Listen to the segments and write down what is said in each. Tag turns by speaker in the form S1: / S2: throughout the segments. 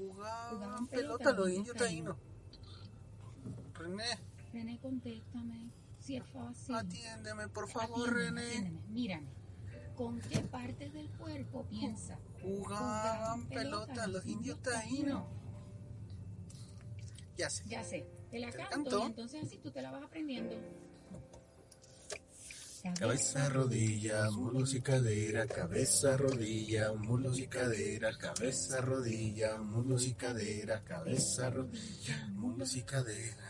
S1: Jugaban
S2: Jugaban
S1: pelota
S2: pelota
S1: los indios
S2: taínos.
S1: René,
S2: René, contéstame. Si es fácil.
S1: atiéndeme, por favor,
S2: Atiéndeme,
S1: René.
S2: atiéndeme, Mírame. ¿Con qué parte del cuerpo piensa?
S1: Jugaban pelota los indios taínos. Ya sé.
S2: Ya sé. Te la
S1: ¿Te
S2: canto
S1: canto?
S2: y entonces así tú te la vas aprendiendo.
S3: Cabeza, rodilla, muslos y cadera, cabeza, rodilla, muslos y cadera, cabeza, rodilla, muslos y cadera, cabeza, rodilla, muslos y cadera.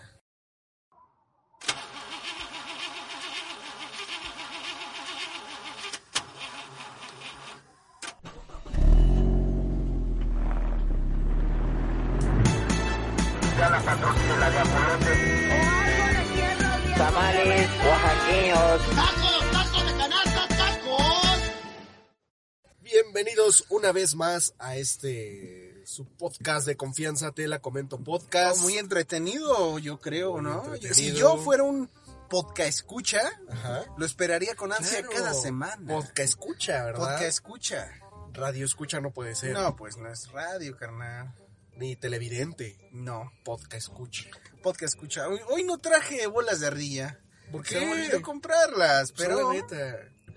S3: Una vez más a este su podcast de confianza, te la comento podcast.
S1: Muy entretenido, yo creo,
S3: Muy
S1: ¿no? Si yo fuera un podcast escucha,
S3: Ajá.
S1: lo esperaría con ansia
S3: Claro.
S1: cada semana.
S3: Podcast escucha, ¿verdad?
S1: Podcast escucha.
S3: Radio escucha no puede ser.
S1: No, pues no es radio, carnal.
S3: Ni televidente.
S1: No,
S3: Podcast escucha.
S1: podcast escucha. Hoy, hoy no traje bolas de ardilla.
S3: ¿Por
S1: Se me
S3: qué?
S1: olvidó comprarlas,
S3: Pero
S1: pero,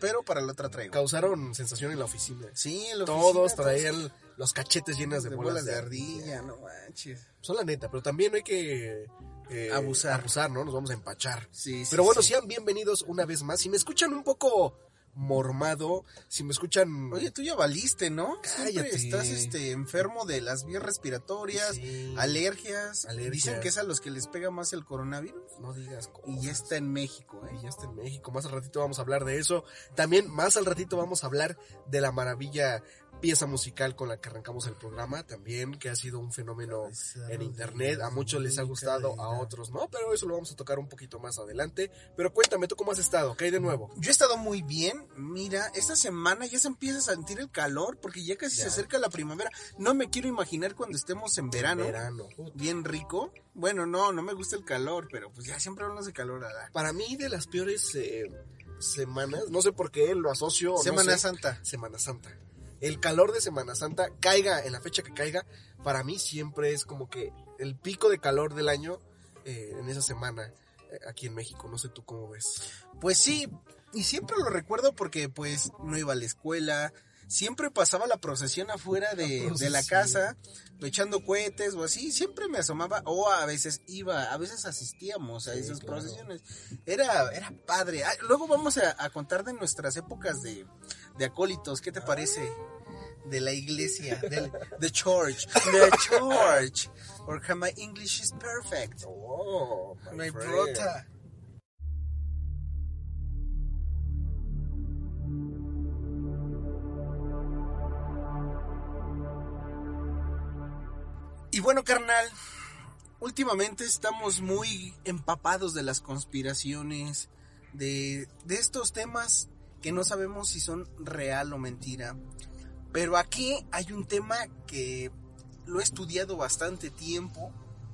S1: pero para la otra traigo.
S3: causaron sensación en la oficina.
S1: Sí, en la
S3: Todos
S1: oficina,
S3: traían los cachetes llenas de,
S1: de
S3: bolas,
S1: bolas de ardilla, no manches.
S3: Son la neta, pero también no hay que eh,
S1: Abusar.
S3: abusar, ¿no? Nos vamos a empachar.
S1: Sí, sí,
S3: pero bueno,
S1: sí.
S3: sean bienvenidos una vez más. Si me escuchan un poco mormado, si me escuchan...
S1: Oye, tú ya valiste, ¿no? Siempre
S3: Cállate.
S1: estás este, enfermo de las vías respiratorias,
S3: Sí.
S1: alergias.
S3: Alergias.
S1: Dicen que es a los que les pega más el coronavirus.
S3: no digas cosas.
S1: Y ya está en México,
S3: Y
S1: ¿eh?
S3: ya está en México. Más al ratito vamos a hablar de eso. También más al ratito vamos a hablar de la maravilla pieza musical con la que arrancamos el programa. También que ha sido un fenómeno en internet. A muchos les ha gustado, a otros no. Pero eso lo vamos a tocar un poquito más adelante. Pero cuéntame, ¿tú cómo has estado? ¿Qué hay de nuevo?
S1: Yo he estado muy bien. Mira, esta semana ya se empieza a sentir el calor porque ya casi
S3: Ya.
S1: se acerca la primavera. No me quiero imaginar cuando estemos en verano.
S3: Verano.
S1: Bien rico. Bueno, no, no me gusta el calor, pero pues ya siempre hablamos de calor. ¿verdad?
S3: Para mí, de las peores eh, semanas, no sé por qué lo asocio. no
S1: Semana
S3: sé,
S1: Santa.
S3: Semana Santa. El calor de Semana Santa, caiga en la fecha que caiga, para mí siempre es como que el pico de calor del año eh, en esa semana eh, aquí en México. No sé tú cómo ves.
S1: Pues sí, y siempre lo recuerdo porque pues no iba a la escuela, siempre pasaba la procesión afuera de,
S3: La
S1: de la casa, echando cohetes o así, siempre me asomaba, o a veces iba, a veces asistíamos a
S3: Sí,
S1: esas
S3: claro.
S1: procesiones. Era, era padre. Ah, luego vamos a, a contar de nuestras épocas de, de acólitos, ¿qué te parece? De la iglesia, del the church, the church. Porque my English is perfect.
S3: Oh,
S1: My brother. Bueno, carnal, últimamente estamos muy empapados de las conspiraciones, de, de estos temas que no sabemos si son real o mentira. Pero aquí hay un tema que lo he estudiado bastante tiempo.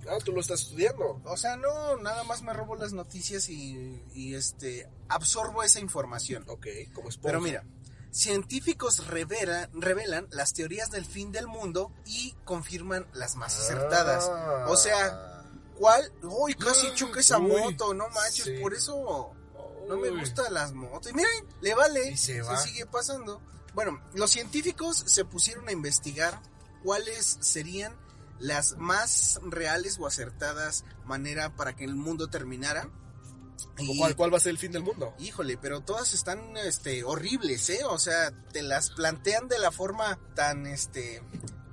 S3: Ah, tú lo estás estudiando.
S1: O sea, no, nada más me robo las noticias y, y, este absorbo esa información.
S3: Ok, como esponja.
S1: Pero mira, científicos revela- revelan las teorías del fin del mundo y confirman las más acertadas.
S3: Ah.
S1: O sea, ¿cuál? Uy, casi choqué esa
S3: Uy,
S1: moto, no manches,
S3: sí.
S1: por eso no me gustan las motos. Y miren, le vale,
S3: Y se
S1: se, sigue pasando. Bueno, los científicos se pusieron a investigar cuáles serían las más reales o acertadas manera para que el mundo terminara. Y-
S3: ¿Cuál, ¿Cuál va a ser el fin del mundo?
S1: Híjole, pero todas están este horribles, ¿eh? O sea, te las plantean de la forma tan este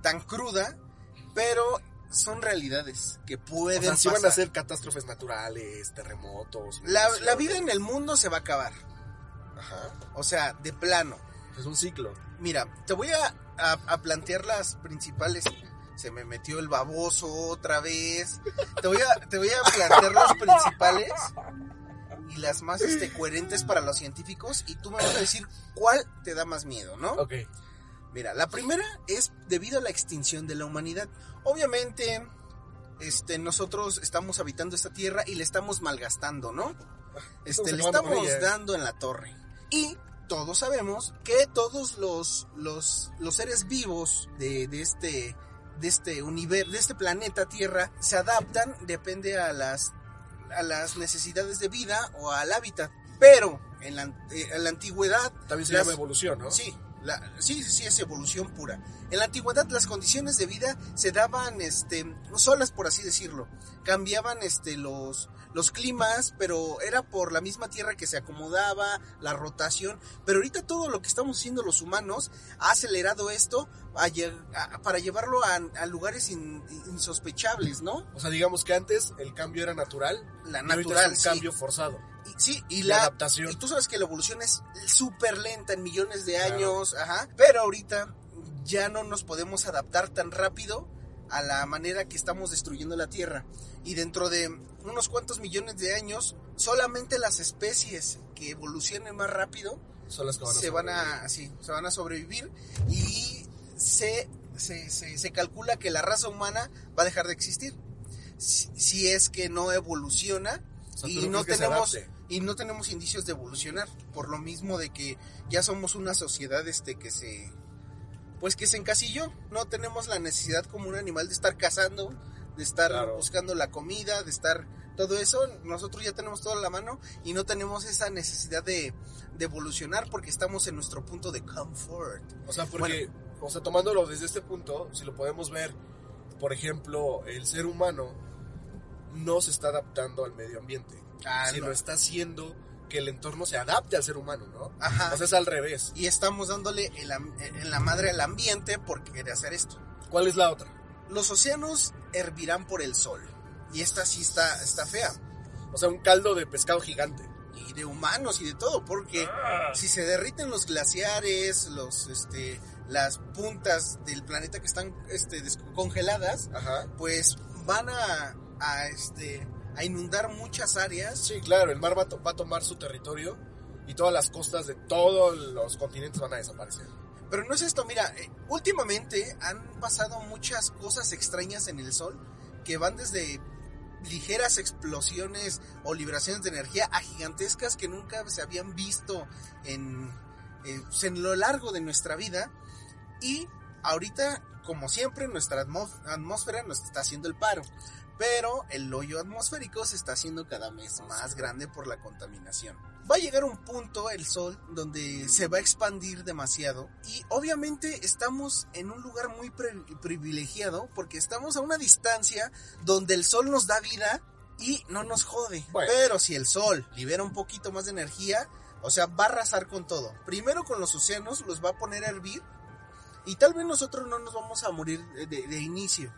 S1: tan cruda, pero son realidades que
S3: O
S1: pueden
S3: sea, si van a ser catástrofes naturales, terremotos.
S1: la, vida en el mundo se va a acabar.
S3: Ajá.
S1: O sea, de plano.
S3: Es un ciclo.
S1: Mira, te voy a, a- a plantear las principales. Se me metió el baboso otra vez. Te voy a, te voy a plantear las principales y las más este, coherentes para los científicos. Y tú me vas a decir cuál te da más miedo, ¿no?
S3: Ok.
S1: Mira, la primera es debido a la extinción de la humanidad. Obviamente, este, nosotros estamos habitando esta tierra y le estamos malgastando, ¿no? Este, le estamos dando en la torre. Y todos sabemos que todos los, los, los seres vivos de, de este de este universo, de este planeta Tierra, se adaptan, depende a las, a las necesidades de vida o al hábitat. Pero en la, eh, en la antigüedad...
S3: También se
S1: las-
S3: llama evolución, ¿no?
S1: Sí, la, sí, sí, es evolución pura. En la antigüedad las condiciones de vida se daban, este, solas por así decirlo. Cambiaban, este, los, los climas, pero era por la misma tierra que se acomodaba, la rotación. Pero ahorita todo lo que estamos haciendo los humanos ha acelerado esto a lle- a- para llevarlo a, a lugares in- insospechables, ¿no?
S3: O sea, digamos que antes el cambio era natural.
S1: La natural,
S3: es un
S1: sí.
S3: cambio forzado.
S1: Y- sí, y
S3: La
S1: la,
S3: adaptación.
S1: Y tú sabes que la evolución es súper lenta en millones de
S3: Claro.
S1: años, ajá. Pero ahorita ya no nos podemos adaptar tan rápido a la manera que estamos destruyendo la Tierra. Y dentro de unos cuantos millones de años, solamente las especies que evolucionen más rápido
S3: Son las que van a
S1: se van a, sí, se van a sobrevivir y se, se, se- se calcula que la raza humana va a dejar de existir. Si, si es que no evoluciona
S3: O sea, ¿tú
S1: y
S3: no
S1: tenemos? Y no tenemos indicios de evolucionar por lo mismo de que ya somos una sociedad este que se pues que se encasilló no tenemos la necesidad como un animal de estar cazando de estar
S3: Claro.
S1: buscando la comida de estar todo eso. Nosotros ya tenemos todo a la mano y no tenemos esa necesidad de, de evolucionar porque estamos en nuestro punto de comfort
S3: O sea, porque, o sea, tomándolo desde este punto, si lo podemos ver, por ejemplo, el ser humano no se está adaptando al medio ambiente,
S1: Ah,
S3: sino
S1: no.
S3: está haciendo que el entorno se adapte al ser humano, ¿no?
S1: Ajá.
S3: O sea, es al revés.
S1: y estamos dándole el la madre al ambiente por querer hacer esto
S3: ¿Cuál es la otra?
S1: los océanos hervirán por el sol. Y esta sí está, está fea.
S3: O sea, un caldo de pescado gigante.
S1: Y de humanos y de todo, porque si se derriten los glaciares, los, este, las puntas del planeta que están este, congeladas,
S3: Ajá.
S1: pues van a, a, este, a inundar muchas áreas.
S3: Sí, claro, el mar va a, to- va a tomar su territorio y todas las costas de todos los continentes van a desaparecer.
S1: Pero no es esto, mira, eh, últimamente han pasado muchas cosas extrañas en el Sol que van desde ligeras explosiones o liberaciones de energía a gigantescas que nunca se habían visto en, eh, en lo largo de nuestra vida. Y ahorita, como siempre, nuestra atmós- atmósfera nos está haciendo el paro. Pero el hoyo atmosférico se está haciendo cada vez más grande por la contaminación. Va a llegar un punto, el sol, donde se va a expandir demasiado. Y obviamente estamos en un lugar muy privilegiado porque estamos a una distancia donde el sol nos da vida y no nos jode.
S3: Bueno.
S1: Pero si el sol libera un poquito más de energía, o sea, va a arrasar con todo. Primero con los océanos, los va a poner a hervir. Y tal vez nosotros no nos vamos a morir de, de- de inicio.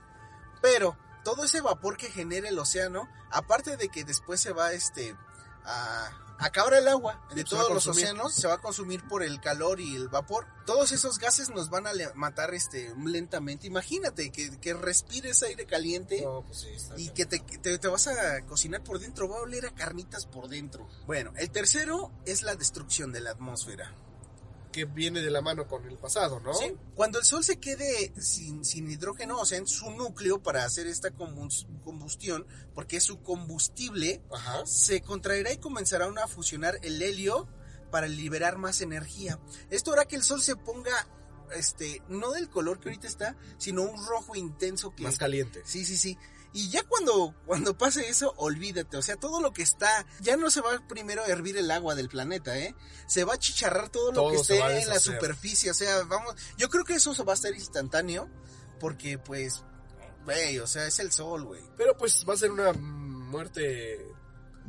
S1: Pero todo ese vapor que genera el océano, aparte de que después se va este a acabar el agua de
S3: se
S1: todos los océanos, se va a consumir por el calor y el vapor. Todos esos gases nos van a matar este lentamente. Imagínate que, que respires aire caliente
S3: No, pues sí,
S1: y
S3: bien.
S1: que te, que te, te vas a cocinar por dentro, va a oler a carnitas por dentro. Bueno, el tercero es la destrucción de la atmósfera.
S3: Que viene de la mano con el pasado, ¿no?
S1: Sí, Cuando el Sol se quede sin, sin hidrógeno, o sea, en su núcleo para hacer esta combus- combustión, porque es su combustible,
S3: Ajá.
S1: se contraerá y comenzará a fusionar el helio para liberar más energía. Esto hará que el Sol se ponga, este, no del color que ahorita está, sino un rojo intenso que...
S3: Más caliente.
S1: Sí, sí, sí. Y ya cuando, cuando pase eso, olvídate. O sea, todo lo que está, ya no se va primero a hervir el agua del planeta, ¿eh? Se va a chicharrar todo lo que esté en la superficie. O sea, vamos, yo creo que eso va a estar instantáneo. Porque, pues, güey, o sea, es el sol, güey.
S3: Pero pues va a ser una muerte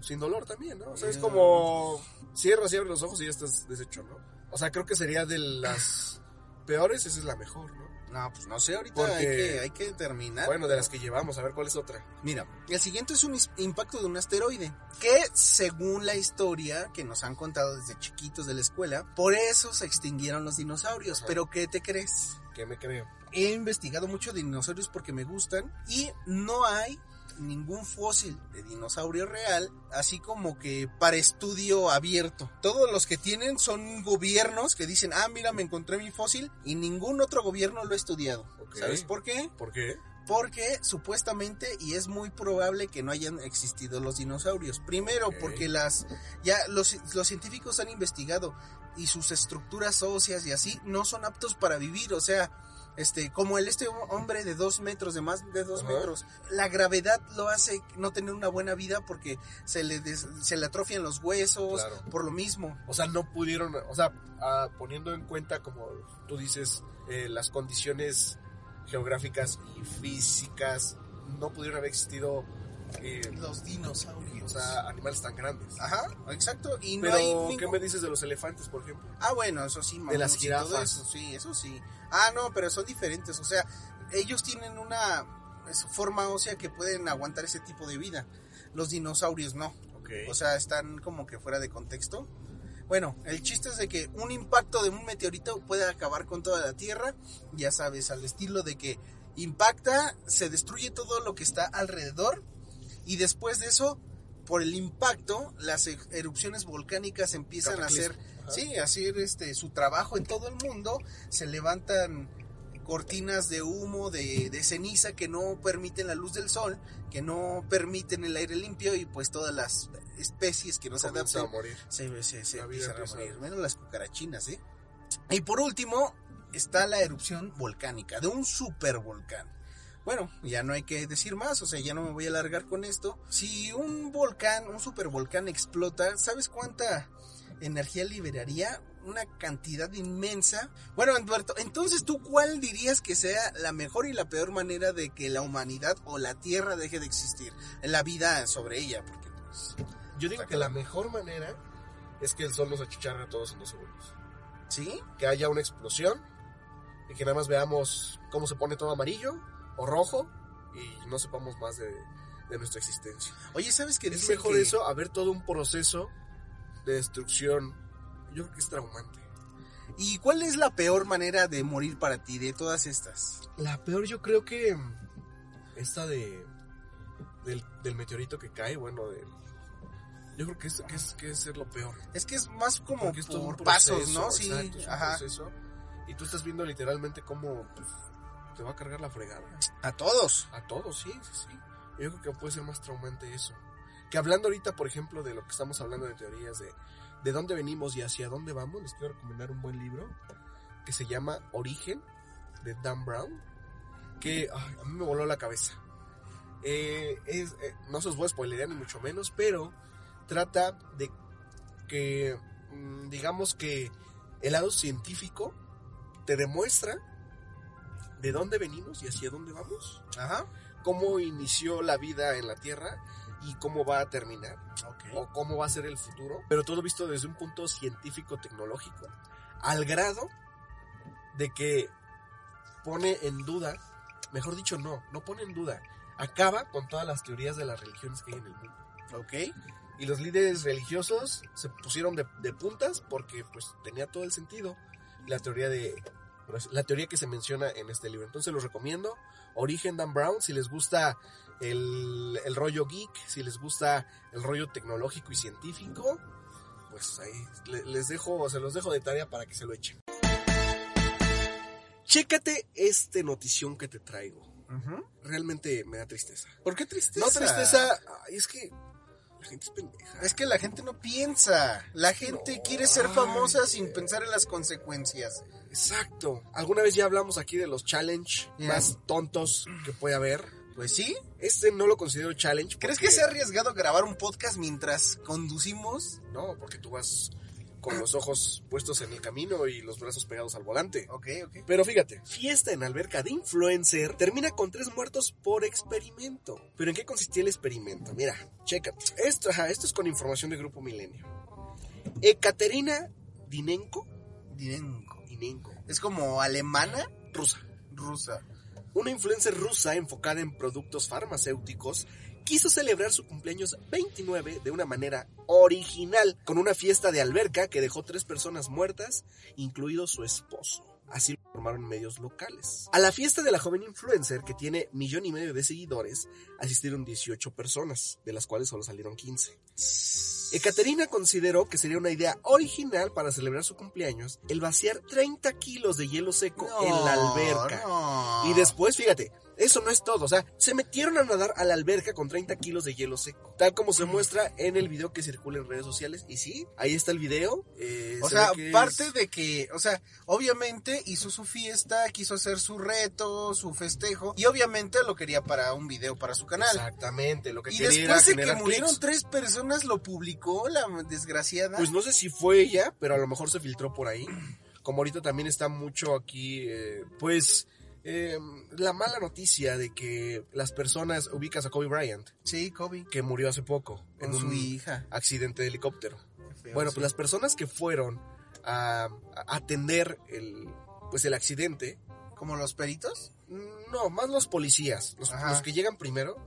S3: sin dolor también, ¿no? O sea, es como cierras y abres los ojos y ya estás deshecho, ¿no? O sea, creo que sería de las peores, esa es la mejor, ¿no?
S1: No, pues no sé, ahorita
S3: Porque-
S1: hay, que, hay que determinar.
S3: Bueno, de las que llevamos, a ver cuál es otra.
S1: Mira, el siguiente es un impacto de un asteroide, que según la historia que nos han contado desde chiquitos de la escuela, por eso se extinguieron los dinosaurios.
S3: Ajá.
S1: Pero ¿qué te crees?
S3: Que me creo.
S1: He investigado mucho de dinosaurios porque me gustan y no hay ningún fósil de dinosaurio real, así como que para estudio abierto. Todos los que tienen son gobiernos que dicen, ah, mira, me encontré mi fósil y ningún otro gobierno lo ha estudiado. ¿Sabes por qué?
S3: ¿Por qué?
S1: Porque supuestamente y es muy probable que no hayan existido los dinosaurios. Primero porque las ya los, los científicos han investigado y sus estructuras óseas y así no son aptos para vivir, o sea, este, como el este hombre de dos metros, de más de dos
S3: Ajá.
S1: metros. La gravedad lo hace no tener una buena vida porque se le, des- se le atrofian los huesos,
S3: Claro.
S1: por lo mismo.
S3: O sea, no pudieron, o sea, ah, poniendo en cuenta, como tú dices, eh, las condiciones geográficas y físicas, no pudieron haber existido, eh,
S1: Los dinosaurios.
S3: o sea, animales tan grandes.
S1: Ajá, exacto. Y no
S3: Pero,
S1: hay
S3: ¿qué
S1: ningún-
S3: me dices de los elefantes, por ejemplo?
S1: Ah, bueno, eso sí,
S3: De las jirafas.
S1: eso, sí, eso sí. Ah, no, pero son diferentes. O sea, ellos tienen una forma ósea que pueden aguantar ese tipo de vida. Los dinosaurios no.
S3: Ok.
S1: O sea, están como que fuera de contexto. Bueno, el chiste es de que un impacto de un meteorito puede acabar con toda la Tierra, ya sabes, al estilo de que impacta, se destruye todo lo que está alrededor y después de eso, por el impacto, las e- erupciones volcánicas empiezan a
S3: Cataclismo. Ajá.
S1: sí, hacer este su trabajo en todo el mundo, se levantan cortinas de humo, de, de ceniza que no permiten la luz del sol, que no permiten el aire limpio y pues todas las especies que no se adaptan
S3: a morir.
S1: se, se, empiezan a
S3: empieza a-
S1: morir, menos las cucarachinas, ¿eh? Y por último, está la erupción volcánica de un supervolcán. Bueno, ya no hay que decir más, o sea, ya no me voy a alargar con esto. Si un volcán, un supervolcán explota, ¿sabes cuánta energía liberaría? Una cantidad inmensa. Bueno, Eduardo, entonces tú cuál dirías que sea la mejor y la peor manera de que la humanidad o la Tierra deje de existir? La vida sobre ella, porque pues...
S3: Yo digo que la mejor manera es que el sol nos achicharre a todos en dos segundos.
S1: ¿Sí?
S3: Que haya una explosión y que nada más veamos cómo se pone todo amarillo o rojo y no sepamos más de, de nuestra existencia.
S1: Oye, ¿sabes qué
S3: Es mejor
S1: que-
S3: eso a ver todo un proceso de destrucción. Yo creo que es traumante.
S1: ¿Y cuál es la peor manera de morir para ti de todas estas?
S3: La peor yo creo que esta de del, del meteorito que cae, bueno, del yo creo que es, que es, que es ser lo peor.
S1: Es que es más como
S3: Porque
S1: por pasos, ¿no? Sí,
S3: exacto, es un
S1: ajá.
S3: proceso. Y tú estás viendo literalmente cómo pues, te va a cargar la fregada.
S1: A todos.
S3: A todos, sí, sí, sí. Yo creo que puede ser más traumante eso. Que hablando ahorita, por ejemplo, de lo que estamos hablando de teorías de de dónde venimos y hacia dónde vamos, les quiero recomendar un buen libro que se llama Origen, de Dan Brown, que ay, a mí me voló la cabeza. Eh, es, eh, no se os voy a ni mucho menos, pero trata de que, mm, digamos que el lado científico te demuestra de dónde venimos y hacia dónde vamos
S1: Ajá.
S3: cómo inició la vida en la Tierra y cómo va a terminar
S1: Ok.
S3: o cómo va a ser el futuro, pero todo visto desde un punto científico-tecnológico, al grado de que pone en duda, mejor dicho, no, no pone en duda, acaba con todas las teorías de las religiones que hay en el mundo.
S1: Ok.
S3: Y los líderes religiosos se pusieron de, de puntas porque pues tenía todo el sentido la teoría de la teoría que se menciona en este libro. Entonces los recomiendo. Origen Dan Brown, si les gusta el, el rollo geek, si les gusta el rollo tecnológico y científico, pues ahí le- les dejo, se los dejo de tarea para que se lo echen. Chécate este notición que te traigo. Realmente me da tristeza.
S1: ¿Por qué tristeza?
S3: No tristeza, ay, es que la gente es pendeja.
S1: Es que la gente no piensa. La gente
S3: No,
S1: quiere ser
S3: ay,
S1: famosa
S3: eh.
S1: sin pensar en las consecuencias.
S3: Exacto. Alguna vez ya hablamos aquí de los challenge más tontos que puede haber.
S1: Pues sí.
S3: Este no lo considero challenge.
S1: ¿Crees que sea arriesgado grabar un podcast mientras conducimos?
S3: No, porque tú vas con los ojos puestos en el camino y los brazos pegados al volante.
S1: Ok, ok.
S3: Pero fíjate, fiesta en alberca de influencer termina con tres muertos por experimento. ¿Pero en qué consistía el experimento? Mira, checa. Esto, ajá, esto es con información de Grupo Milenio. Ekaterina Dinenko,
S1: Dinenko.
S3: Dinenko,
S1: Es como alemana
S3: rusa.
S1: rusa.
S3: Una influencer rusa enfocada en productos farmacéuticos quiso celebrar su cumpleaños 29 de una manera original, con una fiesta de alberca que dejó tres personas muertas, incluido su esposo. Así lo informaron medios locales. A la fiesta de la joven influencer, que tiene millón y medio de seguidores, asistieron 18 personas, de las cuales solo salieron 15. Ekaterina consideró que sería una idea original para celebrar su cumpleaños el vaciar 30 kilos de hielo seco en la alberca.
S1: no.
S3: Y después, fíjate, Eso no es todo, o sea, se metieron a nadar a la alberca con 30 kilos de hielo seco, tal como se muestra en el video que circula en redes sociales. Y sí, ahí está el video. eh,
S1: O
S3: se
S1: sea, parte
S3: es-
S1: de que, o sea, obviamente hizo su fiesta, quiso hacer su reto, su festejo, y obviamente lo quería para un video para su canal.
S3: Exactamente, lo que
S1: Y
S3: quería era
S1: después de que murieron
S3: clics.
S1: tres personas, lo publicó la desgraciada.
S3: Pues no sé si fue ella, pero a lo mejor se filtró por ahí. Como ahorita también está mucho aquí, eh, pues, eh, la mala noticia de que las personas ubicas a Kobe Bryant,
S1: sí, Kobe,
S3: que murió hace poco
S1: con
S3: en
S1: su
S3: un
S1: hija.
S3: accidente de helicóptero.
S1: Feo,
S3: Bueno,
S1: sí.
S3: pues las personas que fueron a, a atender el, pues el accidente,
S1: ¿Como los peritos?
S3: no, más los policías, los que llegan primero,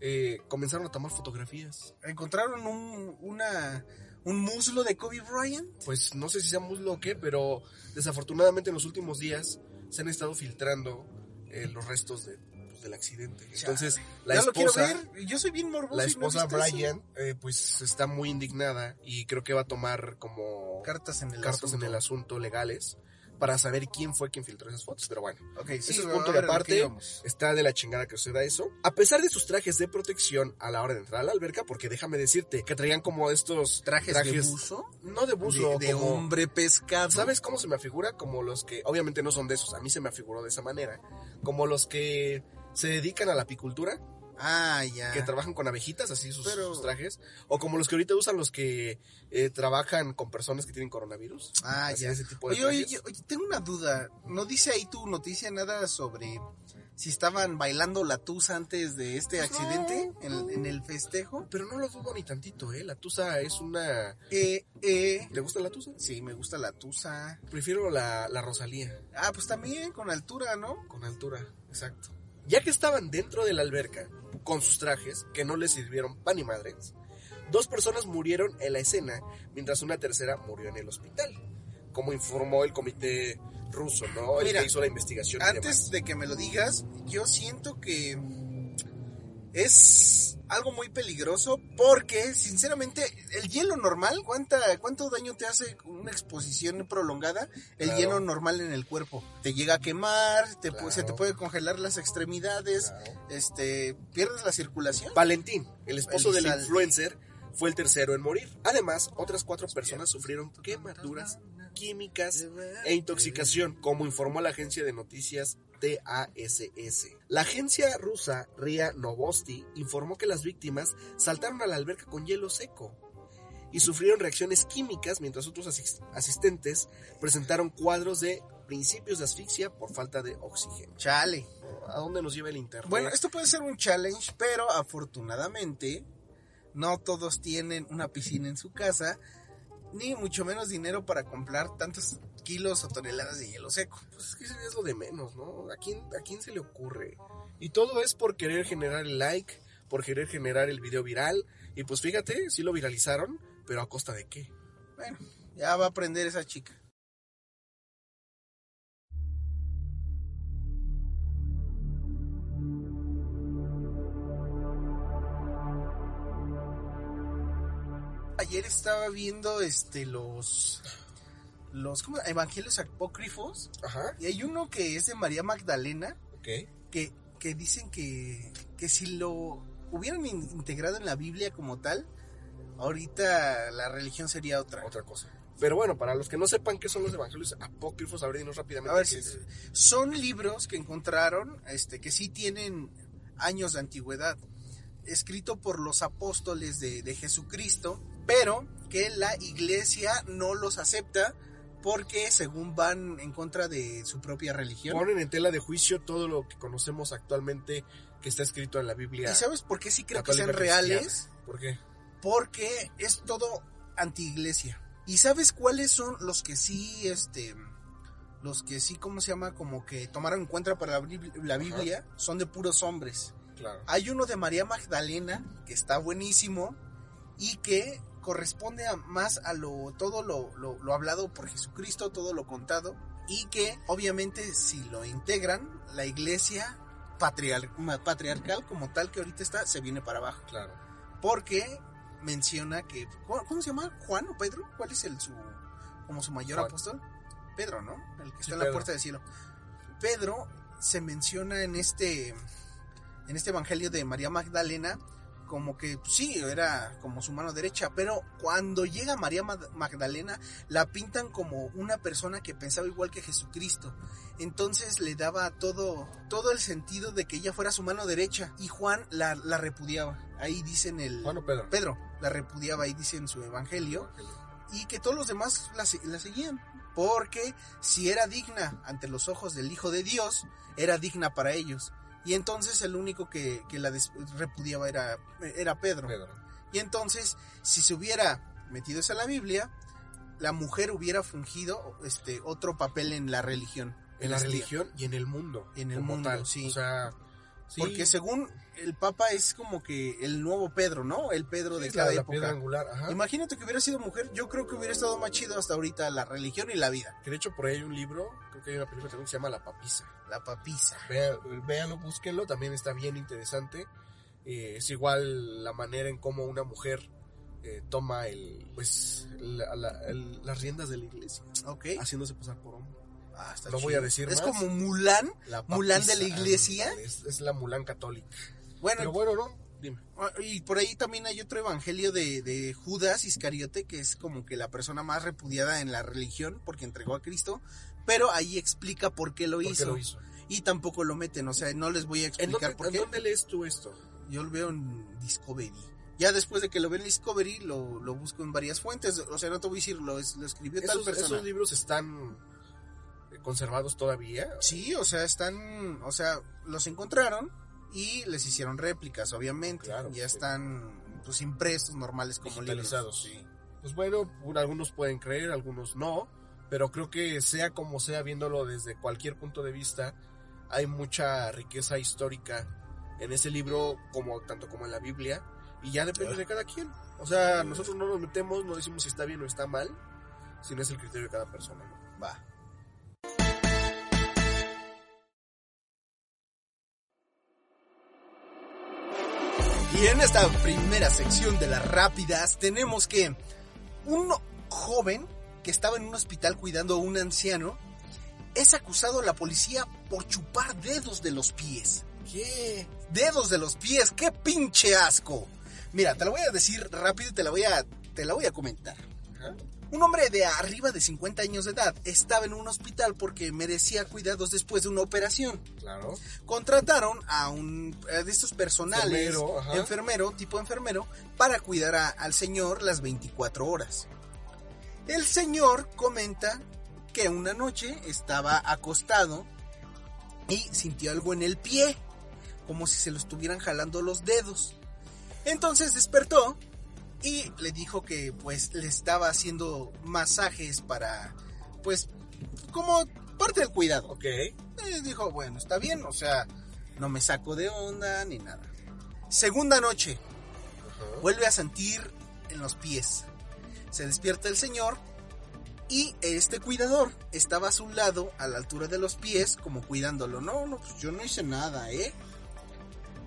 S3: eh, comenzaron a tomar fotografías.
S1: ¿Encontraron un, una, un muslo de Kobe Bryant?
S3: Pues no sé si sea muslo o qué, pero desafortunadamente en los últimos días se han estado filtrando eh, los restos de, pues, del accidente. Entonces, la
S1: ya lo quiero
S3: esposa,
S1: ver. Yo soy bien morboso.
S3: la
S1: no
S3: esposa. Brian, eh, pues está muy indignada y creo que va a tomar como
S1: Cartas en el
S3: cartas
S1: asunto.
S3: en el asunto legales para saber quién fue quien filtró esas fotos. Pero bueno,
S1: sí,
S3: ese es punto de
S1: ¿a qué
S3: aparte. Está de la chingada que suceda eso. A pesar de sus trajes de protección a la hora de entrar a la alberca, porque déjame decirte que traían como estos
S1: ¿Trajes, de buzo?
S3: No de buzo,
S1: de, de
S3: como-
S1: hombre pescado.
S3: ¿Sabes cómo se me afigura? Como los que, obviamente no son de esos, a mí se me afiguró de esa manera. Como los que se dedican a la apicultura,
S1: Ah, ya.
S3: que trabajan con abejitas, así sus,
S1: Pero-
S3: sus trajes. O como los que ahorita usan los que eh, trabajan con personas que tienen coronavirus.
S1: Ah,
S3: Así,
S1: ya.
S3: ese tipo de
S1: Oye, oye,
S3: trajes.
S1: oye, tengo una duda. ¿No dice ahí tu noticia nada sobre si estaban bailando la tusa antes de este
S3: Pues
S1: accidente
S3: no,
S1: en,
S3: no.
S1: en el festejo?
S3: Pero no lo dudo ni tantito, ¿eh? La tusa es una...
S1: Eh, eh.
S3: ¿Te gusta la tusa?
S1: Sí, me gusta la tusa.
S3: Prefiero la, la Rosalía,
S1: Ah, pues también con altura, ¿no?
S3: con altura, exacto. Ya que estaban dentro de la alberca, con sus trajes, que no les sirvieron pan ni madres, dos personas murieron en la escena, mientras una tercera murió en el hospital, como informó el comité ruso, ¿no? El que hizo la investigación. y
S1: Antes
S3: demás.
S1: de que me lo digas, yo siento que es algo muy peligroso porque, sinceramente, el hielo normal, ¿cuánta, ¿cuánto daño te hace una exposición prolongada? El
S3: Claro.
S1: hielo normal en el cuerpo. Te llega a quemar, te,
S3: Claro.
S1: se te puede congelar las extremidades,
S3: Claro.
S1: este, pierdes la circulación.
S3: Valentín, el esposo del influencer, fue el tercero en morir. Además, otras cuatro personas sufrieron quemaduras químicas e intoxicación, como informó la agencia de noticias TASS. La agencia rusa RIA Novosti informó que las víctimas saltaron a la alberca con hielo seco y sufrieron reacciones químicas mientras otros asis- asistentes presentaron cuadros de principios de asfixia por falta de oxígeno.
S1: Chale.
S3: ¿A dónde nos lleva el internet?
S1: Bueno, esto puede ser un challenge, pero afortunadamente no todos tienen una piscina en su casa, ni mucho menos dinero para comprar tantos kilos o toneladas de hielo seco.
S3: Pues es que eso es lo de menos, ¿no? ¿A quién, ¿A quién se le ocurre? Y todo es por querer generar el like, por querer generar el video viral. Y pues fíjate, sí lo viralizaron, pero a costa de qué.
S1: Bueno, ya va a aprender esa chica. Ayer estaba viendo este los los ¿cómo? evangelios apócrifos
S3: Ajá,
S1: y hay uno que es de María Magdalena
S3: ok.
S1: que, que dicen que, que si lo hubieran in- integrado en la Biblia como tal, ahorita la religión sería otra.
S3: Otra cosa. Pero bueno, para los que no sepan qué son los evangelios apócrifos, a ver, dinos rápidamente.
S1: A ver,
S3: qué
S1: si-
S3: es.
S1: son libros que encontraron, este, que sí tienen años de antigüedad, escrito por los apóstoles de, de Jesucristo, pero que la iglesia no los acepta porque según van en contra de su propia religión.
S3: Ponen en tela de juicio todo lo que conocemos actualmente que está escrito en la Biblia.
S1: ¿Y sabes por qué sí creo que sean reales?
S3: ¿Por qué?
S1: porque es todo anti-iglesia. ¿Y sabes cuáles son los que sí, este, los que sí, ¿cómo se llama? Como que tomaron en cuenta para la, Biblia- la Biblia, son de puros hombres.
S3: Claro.
S1: Hay uno de María Magdalena, que está buenísimo, y que corresponde a más a lo, todo lo, lo- lo hablado por Jesucristo, todo lo contado, y que obviamente si lo integran, la iglesia patriar- patriarcal como tal que ahorita está, se viene para abajo
S3: Claro.
S1: porque menciona que ¿cómo, se llama? Juan o Pedro? ¿Cuál es el su como su mayor
S3: Juan.
S1: apóstol? Pedro, ¿no? El que está en la puerta del cielo. Pedro se menciona en este, en este evangelio de María Magdalena como que sí, era como su mano derecha, pero cuando llega María Mag- Magdalena la pintan como una persona que pensaba igual que Jesucristo. Entonces le daba todo, todo el sentido de que ella fuera su mano derecha y Juan la, la repudiaba. Ahí dicen el...
S3: Juan o Pedro.
S1: Pedro la repudiaba, ahí dice en su evangelio, y que todos los demás la seguían, porque si era digna ante los ojos del Hijo de Dios, era digna para ellos. Y entonces el único que, que la repudiaba era, era Pedro.
S3: Pedro.
S1: Y entonces, si se hubiera metido eso a la Biblia, la mujer hubiera fungido este otro papel en la religión.
S3: En la
S1: este-
S3: religión y en el mundo.
S1: En el mundo,
S3: tal.
S1: sí.
S3: O sea, sí,
S1: Porque según el Papa es como que el nuevo Pedro, ¿no? El Pedro de cada
S3: la
S1: época.
S3: angular. Ajá.
S1: Imagínate que hubiera sido mujer, yo creo que hubiera estado más chido hasta ahorita la religión y la vida.
S3: Que de hecho por ahí hay un libro, creo que hay una película también que se llama La Papisa.
S1: La papisa.
S3: Véanlo, búsquenlo, también está bien interesante. Eh, es igual la manera en cómo una mujer eh, toma el, pues, la- la- el- las riendas de la iglesia,
S1: Ok.
S3: haciéndose pasar por hombre.
S1: Ah, está
S3: No
S1: chido.
S3: voy a decir
S1: Es
S3: más.
S1: como Mulan.
S3: La
S1: ¿Mulán de la iglesia?
S3: Es, es la Mulán católica.
S1: Bueno,
S3: Pero bueno, ¿no? Dime.
S1: ah, y por ahí también hay otro evangelio de, de Judas Iscariote, que es como que la persona más repudiada en la religión porque entregó a Cristo. Pero ahí explica por qué lo,
S3: ¿Por qué
S1: hizo.
S3: lo hizo?
S1: Y tampoco lo meten, o sea, no les voy a
S3: ¿En
S1: explicar
S3: dónde,
S1: por
S3: en
S1: qué.
S3: dónde lees tú esto?
S1: Yo lo veo en Discovery. Ya después de que lo veo en Discovery, lo, lo busco en varias fuentes. O sea, no te voy a decir, lo, lo escribió tal
S3: ¿Esos,
S1: persona.
S3: esos libros están conservados todavía?
S1: Sí, o sea, están, o sea, los encontraron y les hicieron réplicas, obviamente.
S3: Claro,
S1: ya
S3: sí.
S1: están, pues, impresos normales como libros. Sí.
S3: Pues bueno, un- algunos pueden creer, algunos no, pero creo que sea como sea, viéndolo desde cualquier punto de vista, hay mucha riqueza histórica en ese libro, como tanto como en la Biblia, y ya depende de cada quien. O sea, nosotros no nos metemos, no decimos si está bien o está mal, sino es el criterio de cada persona. ¿no?
S1: Va. Y en esta primera sección de las rápidas tenemos que un joven que estaba en un hospital cuidando a un anciano es acusado a la policía por chupar dedos de los pies.
S3: ¿Qué?
S1: Dedos de los pies, qué pinche asco. Mira, te la voy a decir rápido y te la voy a, te la voy a comentar. Un hombre de arriba de 50 años de edad estaba en un hospital porque merecía cuidados después de una operación.
S3: Claro.
S1: Contrataron a un eh, de estos personales,
S3: Enfermero,
S1: tipo enfermero, para cuidar a- al señor las 24 horas. El señor comenta que una noche estaba acostado y sintió algo en el pie, como si se lo estuvieran jalando los dedos. Entonces despertó y le dijo que pues le estaba haciendo masajes para pues como parte del cuidado.
S3: Ok.
S1: Dijo, bueno, está bien, o sea, no me saco de onda ni nada. Segunda noche, vuelve a sentir en los pies. Se despierta el señor y este cuidador estaba a su lado, a la altura de los pies, como cuidándolo. No, no, pues yo no hice nada, ¿eh?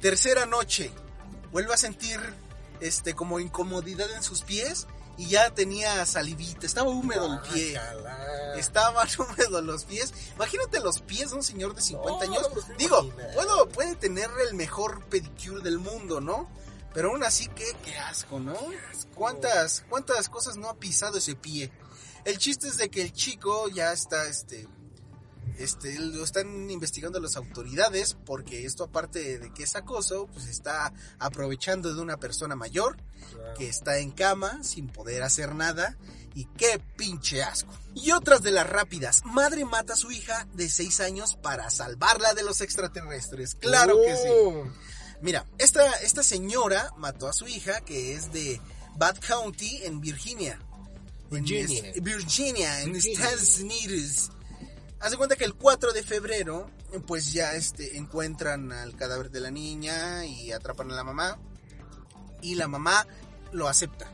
S1: Tercera noche, vuelve a sentir este como incomodidad en sus pies y ya tenía salivita, estaba húmedo el pie. Estaban húmedos los pies. Imagínate los pies de un señor de 50
S3: No,
S1: años.
S3: estoy
S1: Digo, puedo, puede tener el mejor pedicure del mundo, ¿no? Pero aún así, qué, qué asco, ¿no? ¿Cuántas, ¿Cuántas cosas no ha pisado ese pie? El chiste es de que el chico ya está, este, este, lo están investigando las autoridades porque esto aparte de que es acoso, pues está aprovechando de una persona mayor
S3: Claro.
S1: que está en cama sin poder hacer nada y qué pinche asco. Y otras de las rápidas, madre mata a su hija de 6 años para salvarla de los extraterrestres. Claro que sí. Mira, esta, esta señora mató a su hija que es de Bad County en Virginia. En
S3: Virginia.
S1: es- Virginia, en
S3: Virginia.
S1: Estados Unidos. Haz de cuenta que el 4 de febrero, pues ya este, encuentran al cadáver de la niña y atrapan a la mamá. Y la mamá lo acepta.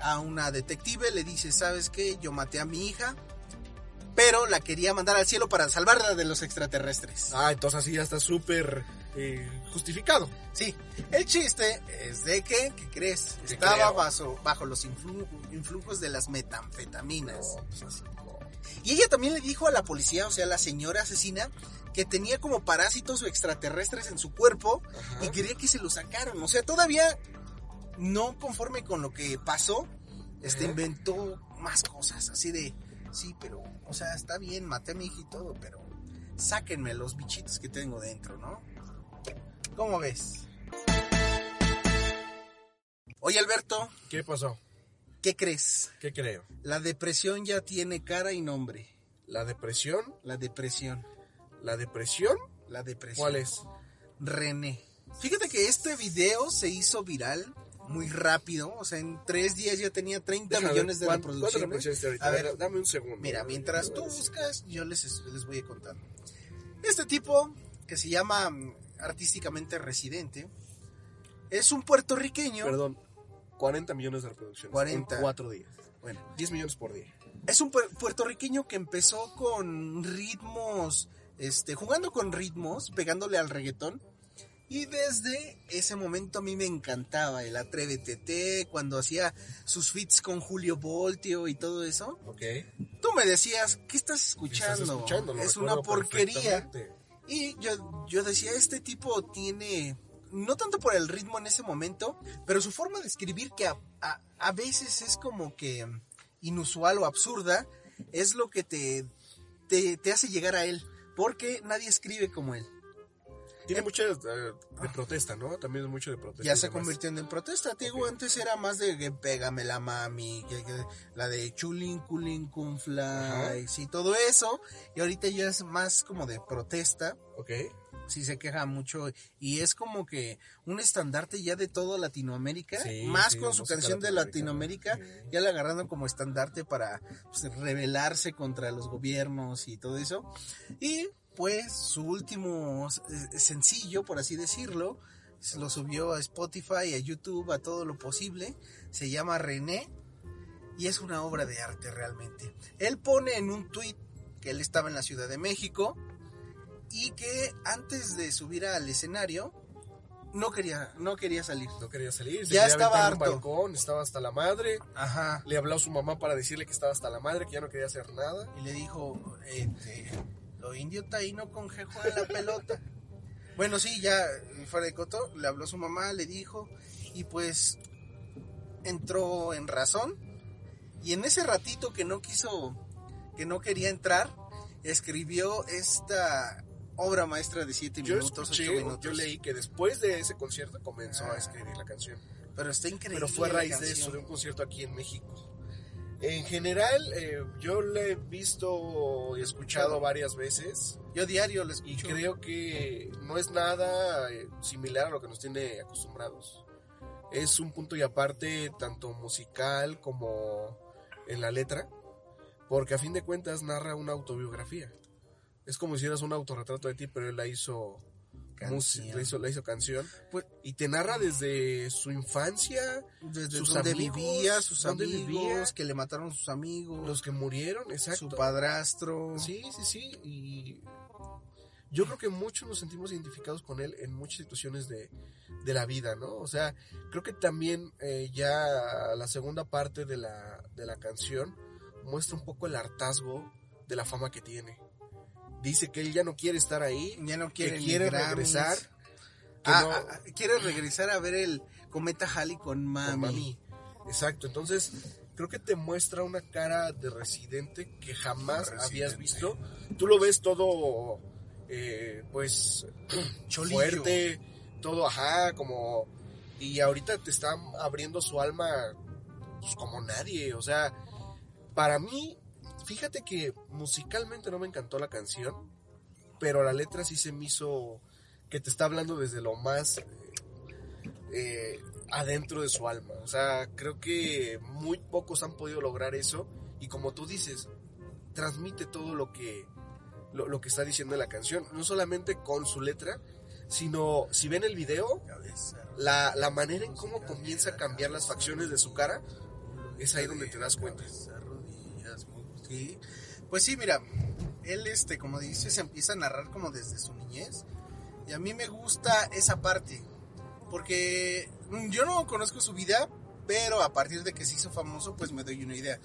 S1: A una detective le dice, ¿sabes qué? Yo maté a mi hija, pero la quería mandar al cielo para salvarla de los extraterrestres.
S3: Ah, entonces así ya está súper eh, justificado.
S1: Sí, el chiste es de que, ¿qué crees? Estaba bajo, bajo los influ- influjos de las metanfetaminas.
S3: No, pues así no.
S1: Y ella también le dijo a la policía, o sea, la señora asesina, que tenía como parásitos o extraterrestres en su cuerpo
S3: Ajá.
S1: y quería que se lo sacaran. O sea, todavía no conforme con lo que pasó, este inventó más cosas, así de, sí, pero, o sea, está bien, maté a mi hija y todo, pero sáquenme los bichitos que tengo dentro, ¿no? ¿Cómo ves? Oye, Alberto,
S3: ¿Qué pasó?
S1: ¿qué crees?
S3: ¿Qué creo?
S1: La depresión ya tiene cara y nombre.
S3: ¿La depresión?
S1: La depresión.
S3: ¿La depresión?
S1: La depresión.
S3: ¿Cuál es?
S1: René. Fíjate que este video se hizo viral muy rápido. O sea, en tres días ya tenía 30
S3: Déjame
S1: millones de
S3: ver, ¿cuán- ¿Cuántas
S1: reproducciones. A ver,
S3: dame un segundo.
S1: Mira, mientras tú buscas, yo les, les voy a contar. Este tipo, que se llama mm, artísticamente Residente, es un puertorriqueño.
S3: Perdón, 40 millones de reproducciones.
S1: 40.
S3: En cuatro días.
S1: Bueno,
S3: 10 millones por día.
S1: es un puer- puertorriqueño que empezó con ritmos, este, jugando con ritmos, pegándole al reggaetón. Y desde ese momento a mí me encantaba el Atrévete T, cuando hacía sus feats con Julio Voltio y todo eso.
S3: Ok.
S1: Tú me decías, ¿qué estás
S3: ¿Qué
S1: escuchando?
S3: estás escuchando?
S1: Es una porquería. Y yo, yo decía, este tipo tiene, no tanto por el ritmo en ese momento, pero su forma de escribir que a, a- a veces es como que inusual o absurda, es lo que te, te, te hace llegar a él, porque nadie escribe como él.
S3: Tiene mucha eh, de protesta, ¿no? También es mucho de protesta.
S1: Ya
S3: y
S1: se convirtiendo en protesta. Te digo, antes era más de que pégame la mami, que, que- la de chulin, culin, cunfly,
S3: Ajá.
S1: sí, todo eso. Y ahorita ya es más como de protesta.
S3: Ok.
S1: sí se queja mucho y es como que un estandarte ya de todo Latinoamérica,
S3: Sí,
S1: más
S3: sí,
S1: con su canción de. Latinoamérica, ya la agarrando como estandarte para pues, rebelarse contra los gobiernos y todo eso. Y pues su último eh, sencillo, por así decirlo, lo subió a Spotify, a YouTube, a todo lo posible, se llama René y es una obra de arte realmente. Él pone en un tweet que él estaba en la Ciudad de México, y que antes de subir al escenario no quería no quería salir.
S3: No quería salir.
S1: Ya estaba
S3: aventar en un
S1: harto.
S3: balcón, estaba hasta la madre.
S1: Ajá.
S3: Le habló a su mamá para decirle que estaba hasta la madre, que ya no quería hacer nada.
S1: Y le dijo, este, lo indio taíno con jejo en la pelota. bueno, sí, ya fuera de coto, le habló a su mamá, le dijo, y pues entró en razón. Y en ese ratito que no quiso, que no quería entrar, escribió esta obra maestra de siete
S3: Yo
S1: minutos,
S3: escuché,
S1: ocho minutos.
S3: yo leí que después de ese concierto comenzó
S1: Ah.
S3: a escribir la canción.
S1: Pero está increíble.
S3: Pero fue a raíz de eso, de un concierto aquí en México. En general, eh, yo le he visto y escuchado varias veces
S1: Yo diario
S3: y
S1: escucho.
S3: creo que no es nada eh, similar a lo que nos tiene acostumbrados. Es un punto y aparte tanto musical como en la letra, porque a fin de cuentas narra una autobiografía. Es como si hicieras un autorretrato de ti, pero él la hizo música, la hizo, la hizo canción.
S1: Pues-
S3: y te narra desde su infancia,
S1: desde
S3: sus
S1: donde
S3: amigos,
S1: vivía, sus
S3: dónde
S1: amigos,
S3: vivía.
S1: que le mataron sus amigos,
S3: los que murieron,
S1: su padrastro.
S3: Sí, sí, sí. Y yo creo que muchos nos sentimos identificados con él en muchas situaciones de, de la vida, ¿no? O sea, creo que también eh, ya la segunda parte de la, de la canción muestra un poco el hartazgo de la fama que tiene. Dice que él ya no quiere estar ahí,
S1: Ya no
S3: que
S1: quiere, ni
S3: quiere regresar. que
S1: Ah,
S3: no-
S1: ah, ah, quiere regresar a ver el cometa Halley con
S3: con
S1: mami.
S3: mami. Exacto, entonces creo que te muestra una cara de residente que jamás
S1: Residente.
S3: habías visto. Tú lo ves todo, eh, pues,
S1: Cholillo.
S3: fuerte, todo, ajá, como... Y ahorita te está abriendo su alma pues, como nadie, o sea, para mí, fíjate que musicalmente no me encantó la canción, pero la letra sí se me hizo que te está hablando desde lo más eh, eh, adentro de su alma. O sea, creo que muy pocos han podido lograr eso y como tú dices, transmite todo lo que lo, que está diciendo la canción, no solamente con su letra, sino si ven el video, la, la manera en cómo comienza a cambiar las facciones de su cara, es ahí donde te das cuenta.
S1: Pues sí, mira, él, este, como dices, empieza a narrar como desde su niñez. Y a mí me gusta esa parte. Porque mm, yo no conozco su vida, pero a partir de que se hizo famoso, pues me doy una idea.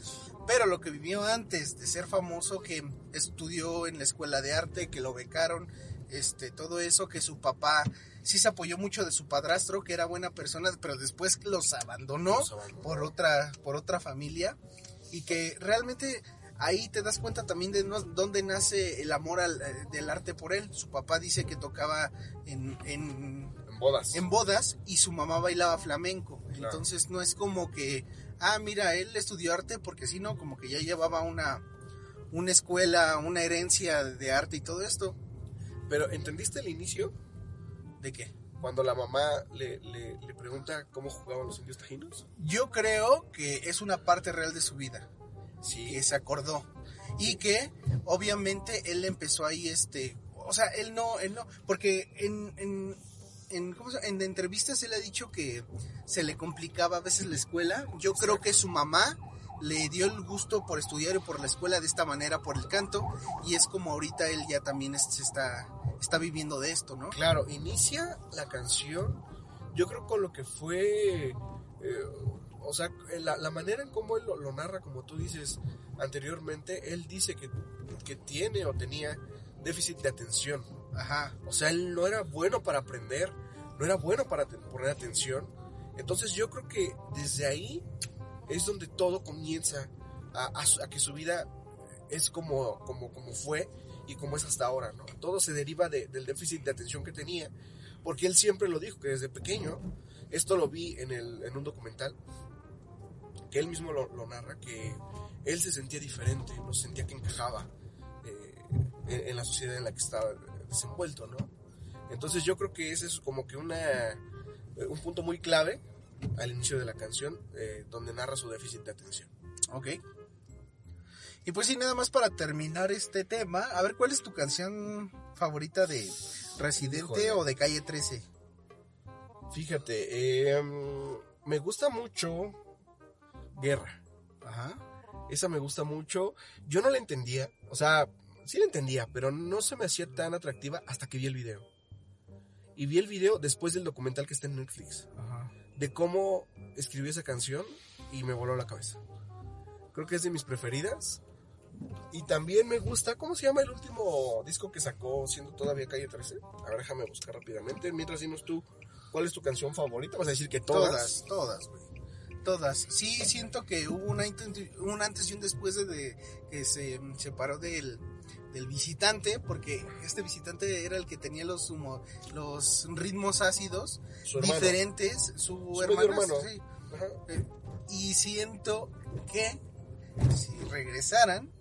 S1: Pero lo que vivió antes de ser famoso, que estudió en la escuela de arte, que lo becaron, este, todo eso, que su papá sí se apoyó mucho de su padrastro, que era buena persona, pero después los abandonó,
S3: Los abandonó.
S1: por otra, por otra familia, y que realmente ahí te das cuenta también de no- dónde nace el amor al- eh, del arte por él. Su papá dice que tocaba en, en
S3: En bodas.
S1: en bodas y su mamá bailaba flamenco.
S3: Claro.
S1: Entonces no es como que, ah, mira, él estudió arte porque si no, como que ya llevaba una, una escuela, una herencia de arte y todo esto.
S3: Pero ¿entendiste el inicio?
S1: ¿De qué?
S3: Cuando la mamá le, le, le pregunta cómo jugaban los indios tajinos.
S1: Yo creo que es una parte real de su vida,
S3: Sí.
S1: que se acordó. Y que obviamente él empezó ahí, este, o sea, él no, él no, porque en, en, en, ¿cómo se- en entrevistas él ha dicho que se le complicaba a veces la escuela. Yo creo que su mamá le dio el gusto por estudiar y por la escuela de esta manera, por el canto, y es como ahorita él ya también es- se está, está viviendo de esto, ¿no?
S3: Claro, inicia la canción, yo creo con lo que fue, eh, o sea, la, la manera en cómo él lo, lo narra, como tú dices anteriormente, él dice que, que tiene o tenía déficit de atención.
S1: Ajá.
S3: O sea, él no era bueno para aprender, no era bueno para poner atención. Entonces yo creo que desde ahí es donde todo comienza a, a a que su vida es como, como, como fue y como es hasta ahora, ¿no? Todo se deriva de- del déficit de atención que tenía, porque él siempre lo dijo, que desde pequeño, esto lo vi en, el, en un documental, que él mismo lo, lo narra, que él se sentía diferente, no sentía que encajaba eh, en, en la sociedad en la que estaba desenvuelto, ¿no? Entonces yo creo que ese es como que una, eh, un punto muy clave al inicio de la canción, eh, donde narra su déficit de atención.
S1: Ok. Y pues sí, nada más para terminar este tema, a ver, ¿cuál es tu canción favorita de Residente o de Calle 13?
S3: Fíjate, eh, me gusta mucho Guerra.
S1: Ajá.
S3: Esa me gusta mucho. Yo no la entendía. O sea, sí la entendía, pero no se me hacía tan atractiva hasta que vi el video. Y vi el video después del documental que está en Netflix.
S1: Ajá.
S3: De cómo escribió esa canción y me voló la cabeza. Creo que es de mis preferidas. Y también me gusta, ¿cómo se llama el último disco que sacó siendo todavía Calle 13? A ver, déjame buscar rápidamente. Mientras dinos tú, ¿cuál es tu canción favorita? Vas a decir que todas.
S1: Todas, todas, güey. Todas. Sí, siento que hubo una un antes y un después de, de que se separó del, del visitante, porque este visitante era el que tenía los, humo- los ritmos ácidos
S3: Su
S1: diferentes, su,
S3: Su
S1: hermano. sí. Eh, Y siento que si regresaran,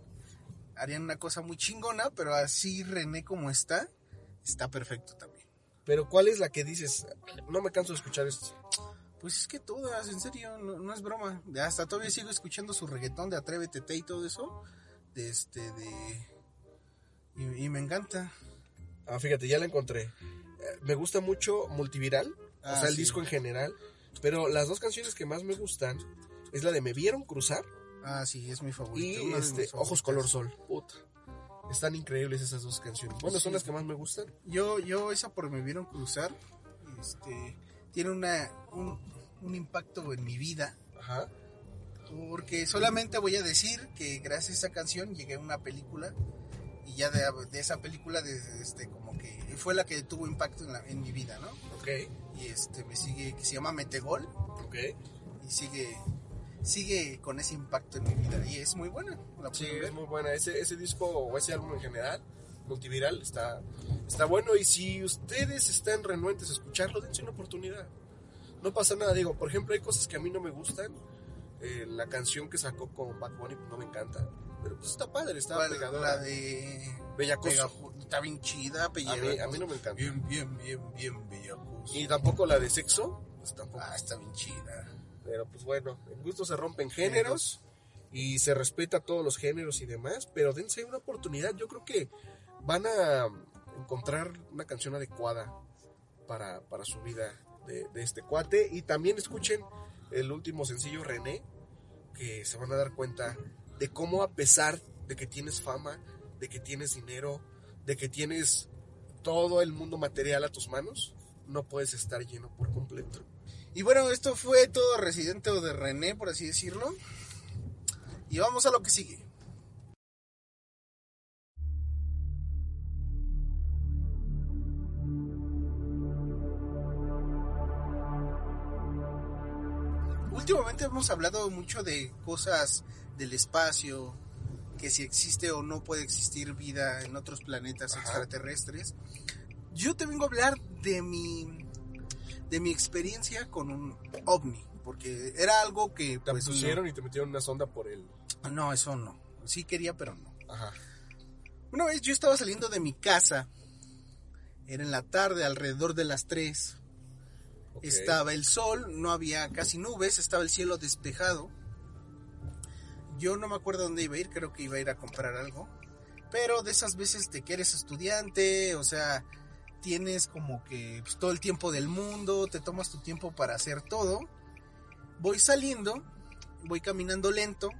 S1: harían una cosa muy chingona, pero así René como está, está perfecto también.
S3: Pero ¿cuál es la que dices? No me canso de escuchar esto.
S1: Pues es que todas, en serio, no, no es broma. Hasta todavía sigo escuchando su reggaetón de Atrévete Te y todo eso. De este, de... Y, y me encanta.
S3: Ah, fíjate, ya la encontré. Eh, Me gusta mucho Multiviral, o
S1: Ah,
S3: sea, el
S1: sí.
S3: disco en general. Pero las dos canciones que más me gustan es la de Me Vieron Cruzar
S1: Ah, sí, es mi favorita.
S3: y este, Ojos. Color Sol. Puta. Están increíbles esas dos canciones. Bueno, son las que más me gustan.
S1: Yo, yo esa por me vieron cruzar, este, tiene una, un, un impacto en mi vida.
S3: Ajá.
S1: Porque solamente voy a decir que gracias a esa canción llegué a una película y ya de, de esa película de, este como que fue la que tuvo impacto en, la- en mi vida, ¿no?
S3: Ok,
S1: Y este me sigue que se llama Metegol
S3: ok.
S1: y sigue sigue con ese impacto en mi vida y es muy buena. La
S3: Sí, es muy buena. Ese, ese disco o ese álbum en general, Multiviral, está, está bueno. Y si ustedes están renuentes a escucharlo, dense una oportunidad. No pasa nada. Digo, por ejemplo, hay cosas que a mí no me gustan. Eh, la canción que sacó con Bad Bunny pues, no me encanta. Pero pues está padre, está
S1: ¿Cuál?
S3: pegadora.
S1: la de
S3: Bellacoso.
S1: Pegajo- está bien chida,
S3: A mí, a mí no me encanta.
S1: Bien, bien, bien, bien bellacoso.
S3: Y tampoco la de sexo, pues tampoco.
S1: Ah, está bien chida.
S3: Pero pues bueno, en gusto se rompen géneros y se respeta todos los géneros y demás, pero dense una oportunidad. Yo creo que van a encontrar una canción adecuada para, para su vida de, de este cuate. Y también escuchen el último sencillo René, que se van a dar cuenta de cómo a pesar de que tienes fama, de que tienes dinero, de que tienes todo el mundo material a tus manos, no puedes estar lleno por completo.
S1: Y bueno, esto fue todo Residente o de René, por así decirlo. Y vamos a lo que sigue. Últimamente hemos hablado mucho de cosas del espacio, que si existe o no puede existir vida en otros planetas
S3: Ajá.
S1: extraterrestres. Yo te vengo a hablar de mi de mi experiencia con un ovni, porque era algo que
S3: Te
S1: pues,
S3: pusieron y te metieron una sonda por el...
S1: no, no, eso no. Sí quería, pero no.
S3: Ajá.
S1: Una vez yo estaba saliendo de mi casa, era en la tarde, alrededor de las 3. Estaba el sol, no había casi nubes, estaba el cielo despejado. Yo no me acuerdo dónde iba a ir, creo que iba a ir a comprar algo. Pero de esas veces de que eres estudiante, o sea, tienes como que pues, todo el tiempo del mundo, te tomas tu tiempo para hacer todo. Voy saliendo, voy caminando lento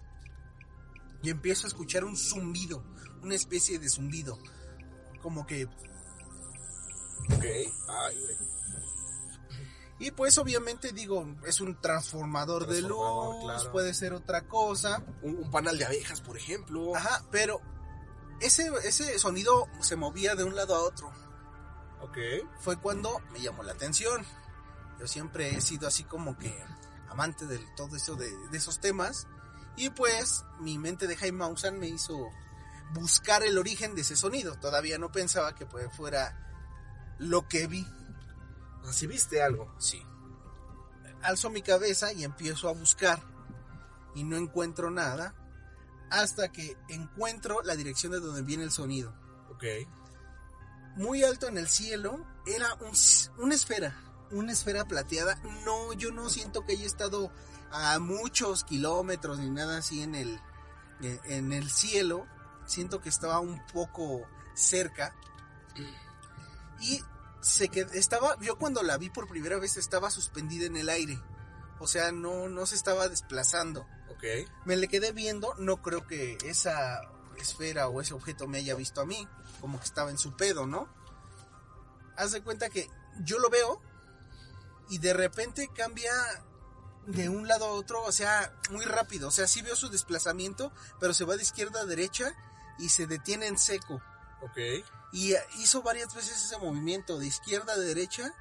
S1: y empiezo a escuchar un zumbido, una especie de zumbido. Como que
S3: Ok. Ay, güey.
S1: Y pues obviamente digo, es un transformador, de luz,
S3: claro.
S1: puede ser otra cosa.
S3: Un, un panal de abejas, por ejemplo.
S1: Ajá, pero ese, ese sonido se movía de un lado a otro.
S3: Ok.
S1: Fue cuando me llamó la atención. Yo siempre he sido así como que amante de todo eso de, de esos temas. Y pues mi mente de Jaime Maussan me hizo buscar el origen de ese sonido. Todavía no pensaba que pues, fuera lo que vi.
S3: Así viste algo.
S1: Sí. Alzo mi cabeza y empiezo a buscar y no encuentro nada hasta que encuentro la dirección de donde viene el sonido.
S3: Ok.
S1: Muy alto en el cielo era un una esfera, una esfera plateada. No, yo no siento que haya estado a muchos kilómetros ni nada así en el en- en el cielo. Siento que estaba un poco cerca y se qued- estaba yo cuando la vi por primera vez estaba suspendida en el aire. O sea, no no se estaba desplazando.
S3: Ok.
S1: Me le quedé viendo, no creo que esa esfera o ese objeto me haya visto a mí, como que estaba en su pedo, ¿no? Haz de cuenta que yo lo veo y de repente cambia de un lado a otro, o sea, muy rápido, o sea, sí veo su desplazamiento, pero se va de izquierda a derecha y se detiene en seco.
S3: Ok.
S1: Y hizo varias veces ese movimiento de izquierda a derecha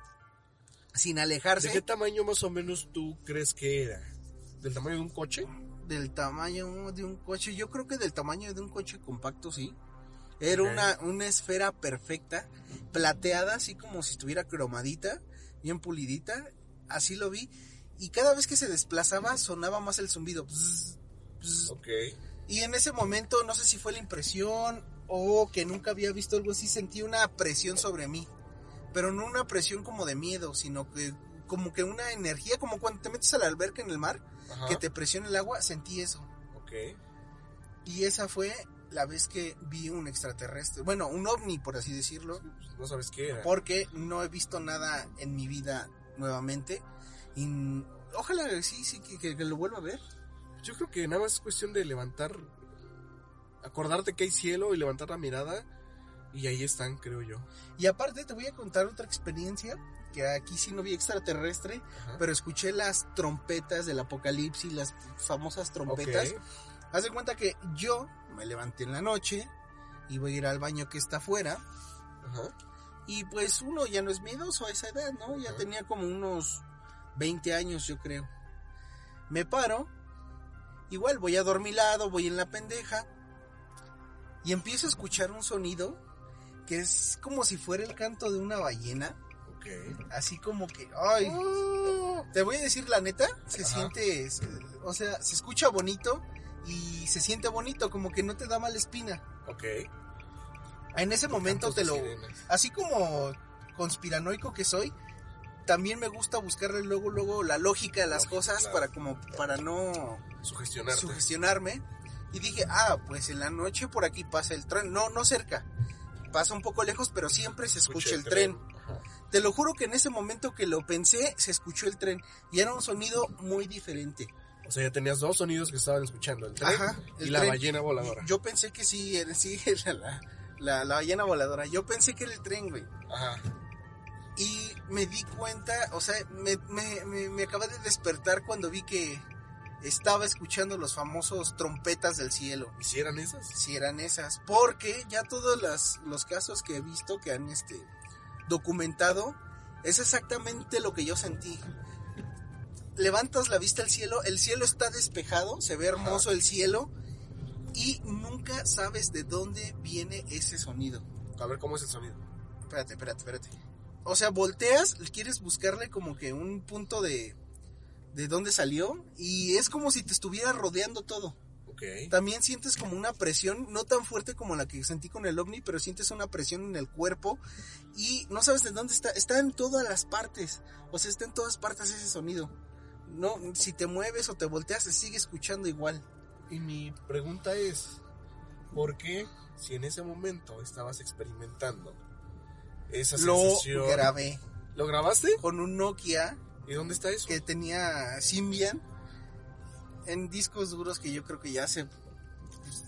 S1: sin alejarse
S3: ¿De qué tamaño más o menos tú crees que era? ¿Del tamaño de un coche?
S1: del tamaño de un coche, yo creo que del tamaño de un coche compacto, sí. Era una, una esfera perfecta, plateada, así como si estuviera cromadita, bien pulidita, así lo vi. Y cada vez que se desplazaba sonaba más el zumbido. Y en ese momento, no sé si fue la impresión o que nunca había visto algo así, sentí una presión sobre mí. Pero no una presión como de miedo, sino que como que una energía, como cuando te metes a la alberca en el mar,
S3: Ajá.
S1: que te presiona el agua, sentí eso.
S3: Ok.
S1: Y esa fue la vez que vi un extraterrestre, bueno, un ovni por así decirlo,
S3: Pues no sabes qué era.
S1: porque no he visto nada en mi vida nuevamente. Y ojalá sí, sí, que, que- que lo vuelva a ver.
S3: Yo creo que nada más es cuestión de levantar, acordarte que hay cielo y levantar la mirada y ahí están, creo yo.
S1: Y aparte te voy a contar otra experiencia, que aquí sí no vi extraterrestre,
S3: Ajá.
S1: pero escuché las trompetas del apocalipsis, las famosas trompetas. Haz de cuenta que yo me levanté en la noche y voy a ir al baño que está afuera.
S3: Ajá.
S1: Y pues uno ya no es miedoso a esa edad, ¿no? Ya
S3: Ajá.
S1: tenía como unos 20 años, yo creo. Me paro, igual voy a dormilado, voy en la pendeja, y empiezo a escuchar un sonido que es como si fuera el canto de una ballena,
S3: Ok.
S1: así como que, ay, te voy a decir la neta, se
S3: Ajá.
S1: siente, se- o sea, se escucha bonito y se siente bonito, como que no te da mala espina.
S3: Ok.
S1: En ese momento te lo,
S3: sirenas.
S1: así como conspiranoico que soy, también me gusta buscarle luego luego la lógica de las
S3: Lógica,
S1: cosas
S3: claro.
S1: para como para no
S3: Sugestionarte.
S1: sugestionarme y dije, "Ah, pues en la noche por aquí pasa el tren, no no cerca. Pasa un poco lejos, pero siempre se escucha el tren.
S3: Ajá.
S1: Te lo juro que en ese momento que lo pensé, se escuchó el tren y era un sonido muy diferente.
S3: O sea, ya tenías dos sonidos que estaban escuchando, el tren
S1: Ajá,
S3: y la
S1: tren.
S3: ballena voladora.
S1: Yo pensé que sí, era- sí, la, la, la, la ballena voladora. Yo pensé que era el tren, güey.
S3: Ajá.
S1: Y me di cuenta, o sea, me, me, me, me acabé de despertar cuando vi que estaba escuchando los famosos trompetas del cielo.
S3: ¿Hicieran esas?
S1: Si eran esas. Porque ya todos las, los casos que he visto que han este, documentado, es exactamente lo que yo sentí. Levantas la vista al cielo, el cielo está despejado, se ve hermoso el cielo y nunca sabes de dónde viene ese sonido.
S3: A ver cómo es el sonido.
S1: Espérate, espérate, espérate. O sea, volteas, quieres buscarle como que un punto de, de dónde salió y es como si te estuviera rodeando todo.
S3: Ok.
S1: También sientes como una presión, no tan fuerte como la que sentí con el ovni, pero sientes una presión en el cuerpo y no sabes de dónde está. Está en todas las partes. O sea, está en todas partes ese sonido. No, si te mueves o te volteas, se sigue escuchando igual.
S3: Y mi pregunta es, ¿por qué si en ese momento estabas experimentando esa
S1: Lo
S3: sensación?
S1: grabé
S3: ¿Lo grabaste?
S1: con un Nokia
S3: ¿Y dónde está eso?
S1: que tenía Symbian en discos duros que yo creo que ya se,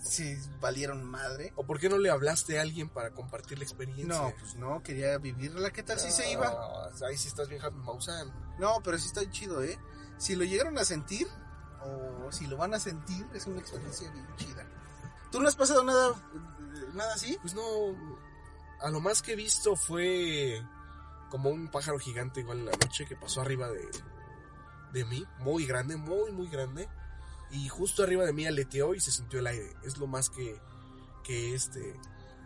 S1: se valieron madre.
S3: ¿O por qué no le hablaste a alguien para compartir la experiencia?
S1: No, pues no, quería vivirla. ¿Qué tal si se iba?
S3: Ah, Ahí sí estás bien Maussan.
S1: No, pero sí está chido, ¿eh? Si lo llegaron a sentir, o si lo van a sentir, es una experiencia bien chida. ¿Tú no has pasado nada, nada así?
S3: Pues no, a lo más que he visto fue como un pájaro gigante igual en la noche que pasó arriba de, de mí, muy grande, muy, muy grande. Y justo arriba de mí aleteó y se sintió el aire. Es lo más que, que este,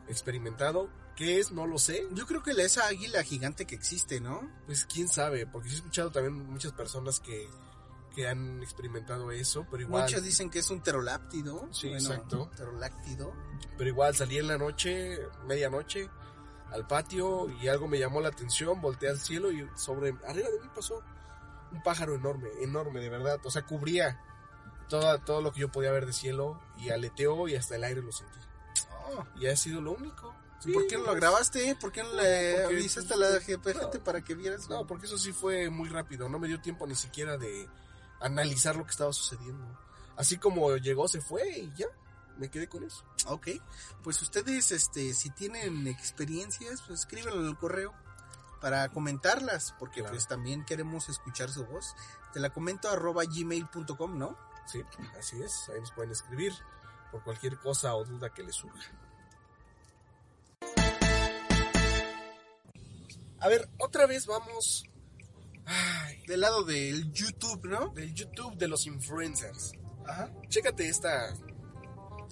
S3: experimentado. ¿Qué es? No lo sé.
S1: Yo creo que la- esa águila gigante que existe, ¿no?
S3: Pues quién sabe, porque he escuchado también muchas personas que, que han experimentado eso, pero igual...
S1: Muchos dicen que es un pteroláptido.
S3: Sí, exacto.
S1: Pteroláctido.
S3: Pero igual salí en la noche, medianoche, al patio y algo me llamó la atención, volteé al cielo y sobre, arriba de mí pasó un pájaro enorme, enorme de verdad, o sea, cubría toda, todo lo que yo podía ver de cielo y aleteó y hasta el aire lo sentí.
S1: Oh,
S3: Y ha sido lo único.
S1: ¿y ¿Por qué no lo grabaste? ¿Por qué no le avisaste a
S3: pues,
S1: la GPT
S3: no.
S1: para que vieras?
S3: No, porque eso sí fue muy rápido, no me dio tiempo ni siquiera de analizar lo que estaba sucediendo. Así como llegó, se fue y ya, me quedé con eso.
S1: Ok, pues ustedes, este, si tienen experiencias, pues escríbanlo en el correo para comentarlas, porque
S3: Claro.
S1: pues también queremos escuchar su voz. Te la comento arroba gmail.com, ¿no?
S3: Sí, así es, ahí nos pueden escribir por cualquier cosa o duda que les surja. A ver, otra vez vamos ay,
S1: Del lado del YouTube, ¿no?
S3: del YouTube de los influencers.
S1: Ajá.
S3: Chécate esta.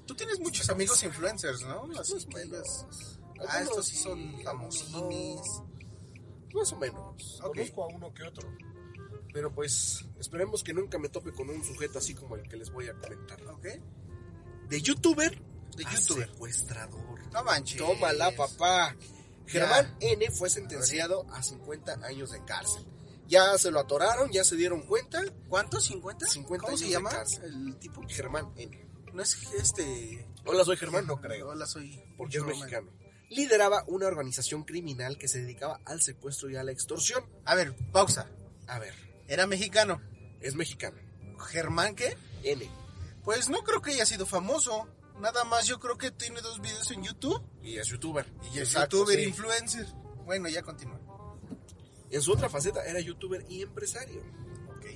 S1: Tú tienes muchos amigos influencers, ¿no? Así que Ah,
S3: Algunos
S1: estos sí son famosines.
S3: Más o menos.
S1: Ok.
S3: Conozco a uno que otro. Pero pues esperemos que nunca me tope con un sujeto así como el que les voy a comentar.
S1: ¿Ok?
S3: De youtuber
S1: De
S3: a
S1: youtuber.
S3: secuestrador.
S1: No manches.
S3: Tómala, papá.
S1: Ya.
S3: Germán N fue sentenciado a 50 años de cárcel. Ya se lo atoraron, ya se dieron cuenta.
S1: ¿Cuántos? ¿50?
S3: 50
S1: ¿Cómo se
S3: de
S1: llama
S3: cárcel.
S1: el tipo?
S3: Germán N.
S1: No es este...
S3: Hola, soy Germán, no creo.
S1: Hola, soy...
S3: Porque es mexicano. Lideraba una organización criminal que se dedicaba al secuestro y a la extorsión.
S1: A ver, pausa.
S3: A ver,
S1: Era mexicano.
S3: es mexicano.
S1: ¿Germán qué?
S3: N.
S1: Pues no creo que haya sido famoso. Nada más yo creo que tiene dos videos en YouTube.
S3: Y es youtuber.
S1: Y es
S3: Exacto,
S1: youtuber
S3: sí.
S1: influencer. Bueno, ya continúa.
S3: En su otra faceta era youtuber y empresario.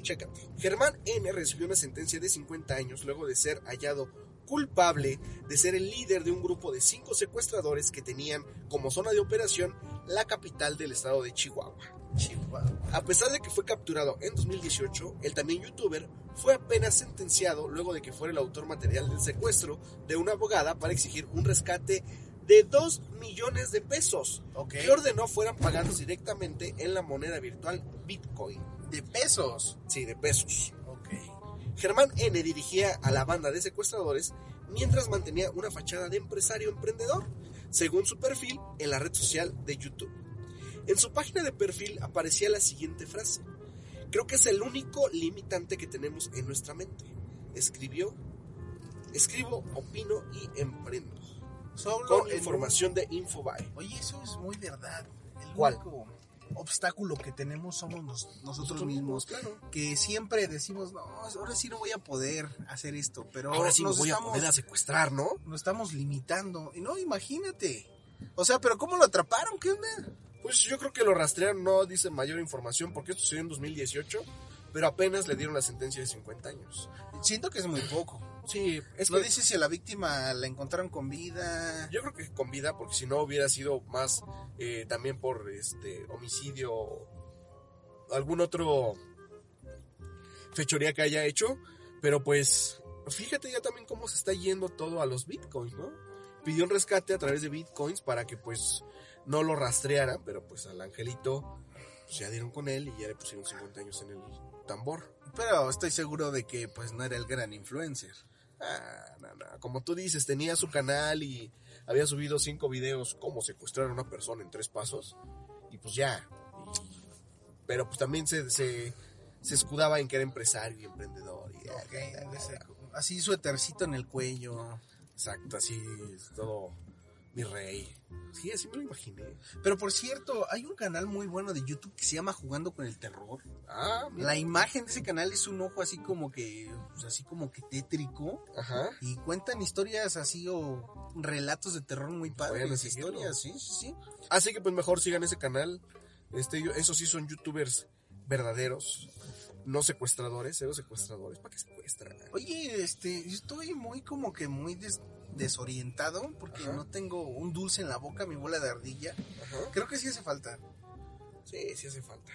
S3: Chécate. Germán N. recibió una sentencia de 50 años luego de ser hallado culpable de ser el líder de un grupo de cinco secuestradores que tenían como zona de operación la capital del estado de Chihuahua.
S1: Chihuahua.
S3: A pesar de que fue capturado en 2018, el también youtuber fue apenas sentenciado luego de que fuera el autor material del secuestro de una abogada para exigir un rescate de 2 millones de pesos que ordenó fueran pagados directamente en la moneda virtual Bitcoin.
S1: De pesos.
S3: Sí, de pesos.
S1: Ok.
S3: Germán N. dirigía a la banda de secuestradores mientras mantenía una fachada de empresario emprendedor, según su perfil en la red social de YouTube. En su página de perfil aparecía la siguiente frase. Creo que es el único limitante que tenemos en nuestra mente. Escribió, escribo, opino y emprendo.
S1: Solo
S3: Con información de Infobae.
S1: Oye, eso es muy verdad. El
S3: ¿Cuál?
S1: único obstáculo que tenemos somos nos- nosotros mismos.
S3: claro.
S1: Que siempre decimos, no, ahora sí no voy a poder hacer esto. Pero
S3: Ahora sí
S1: nos
S3: voy
S1: estamos,
S3: a poder a secuestrar, ¿no?
S1: nos estamos limitando. Y no, imagínate. O sea, pero ¿cómo lo atraparon? ¿Qué onda?
S3: Pues yo creo que lo rastrearon, no dice mayor información, porque esto sucedió en 2018, pero apenas le dieron la sentencia de 50 años.
S1: Siento que es muy poco.
S3: Sí, es
S1: No
S3: que
S1: dice si a la víctima la encontraron con vida.
S3: yo creo que con vida, porque si no hubiera sido más eh, también por este homicidio o algún otro fechoría que haya hecho, pero pues fíjate ya también cómo se está yendo todo a los bitcoins, ¿no? Pidió un rescate a través de bitcoins para que pues no lo rastrearan, pero pues al angelito pues, ya dieron con él y ya le pusieron 50 años en el tambor.
S1: Pero estoy seguro de que pues no era el gran influencer.
S3: Ah, no, no. Como tú dices, tenía su canal y había subido cinco videos cómo secuestrar a una persona en tres pasos. Y pues ya. Pero pues también se, se, se escudaba en que era empresario y emprendedor. Y,
S1: Ok, ese- así suétercito en el cuello.
S3: Exacto, así, todo mi rey. Sí, así me lo imaginé.
S1: Pero por cierto, hay un canal muy bueno de YouTube que se llama Jugando con el Terror.
S3: Ah, mira.
S1: La imagen de ese canal es un ojo así como que, pues, así como que tétrico.
S3: Ajá.
S1: Y cuentan historias así o relatos de terror muy padres.
S3: Bueno, seguirlo.
S1: historias, sí, sí, sí.
S3: Así que pues mejor sigan ese canal. Este, yo- esos sí son youtubers verdaderos. No secuestradores, cero secuestradores. ¿Para qué secuestran?
S1: Oye, este, yo estoy muy como que muy des- desorientado porque
S3: Ajá.
S1: no tengo un dulce en la boca, mi bola de ardilla.
S3: Ajá.
S1: Creo que sí hace falta.
S3: Sí, sí hace falta.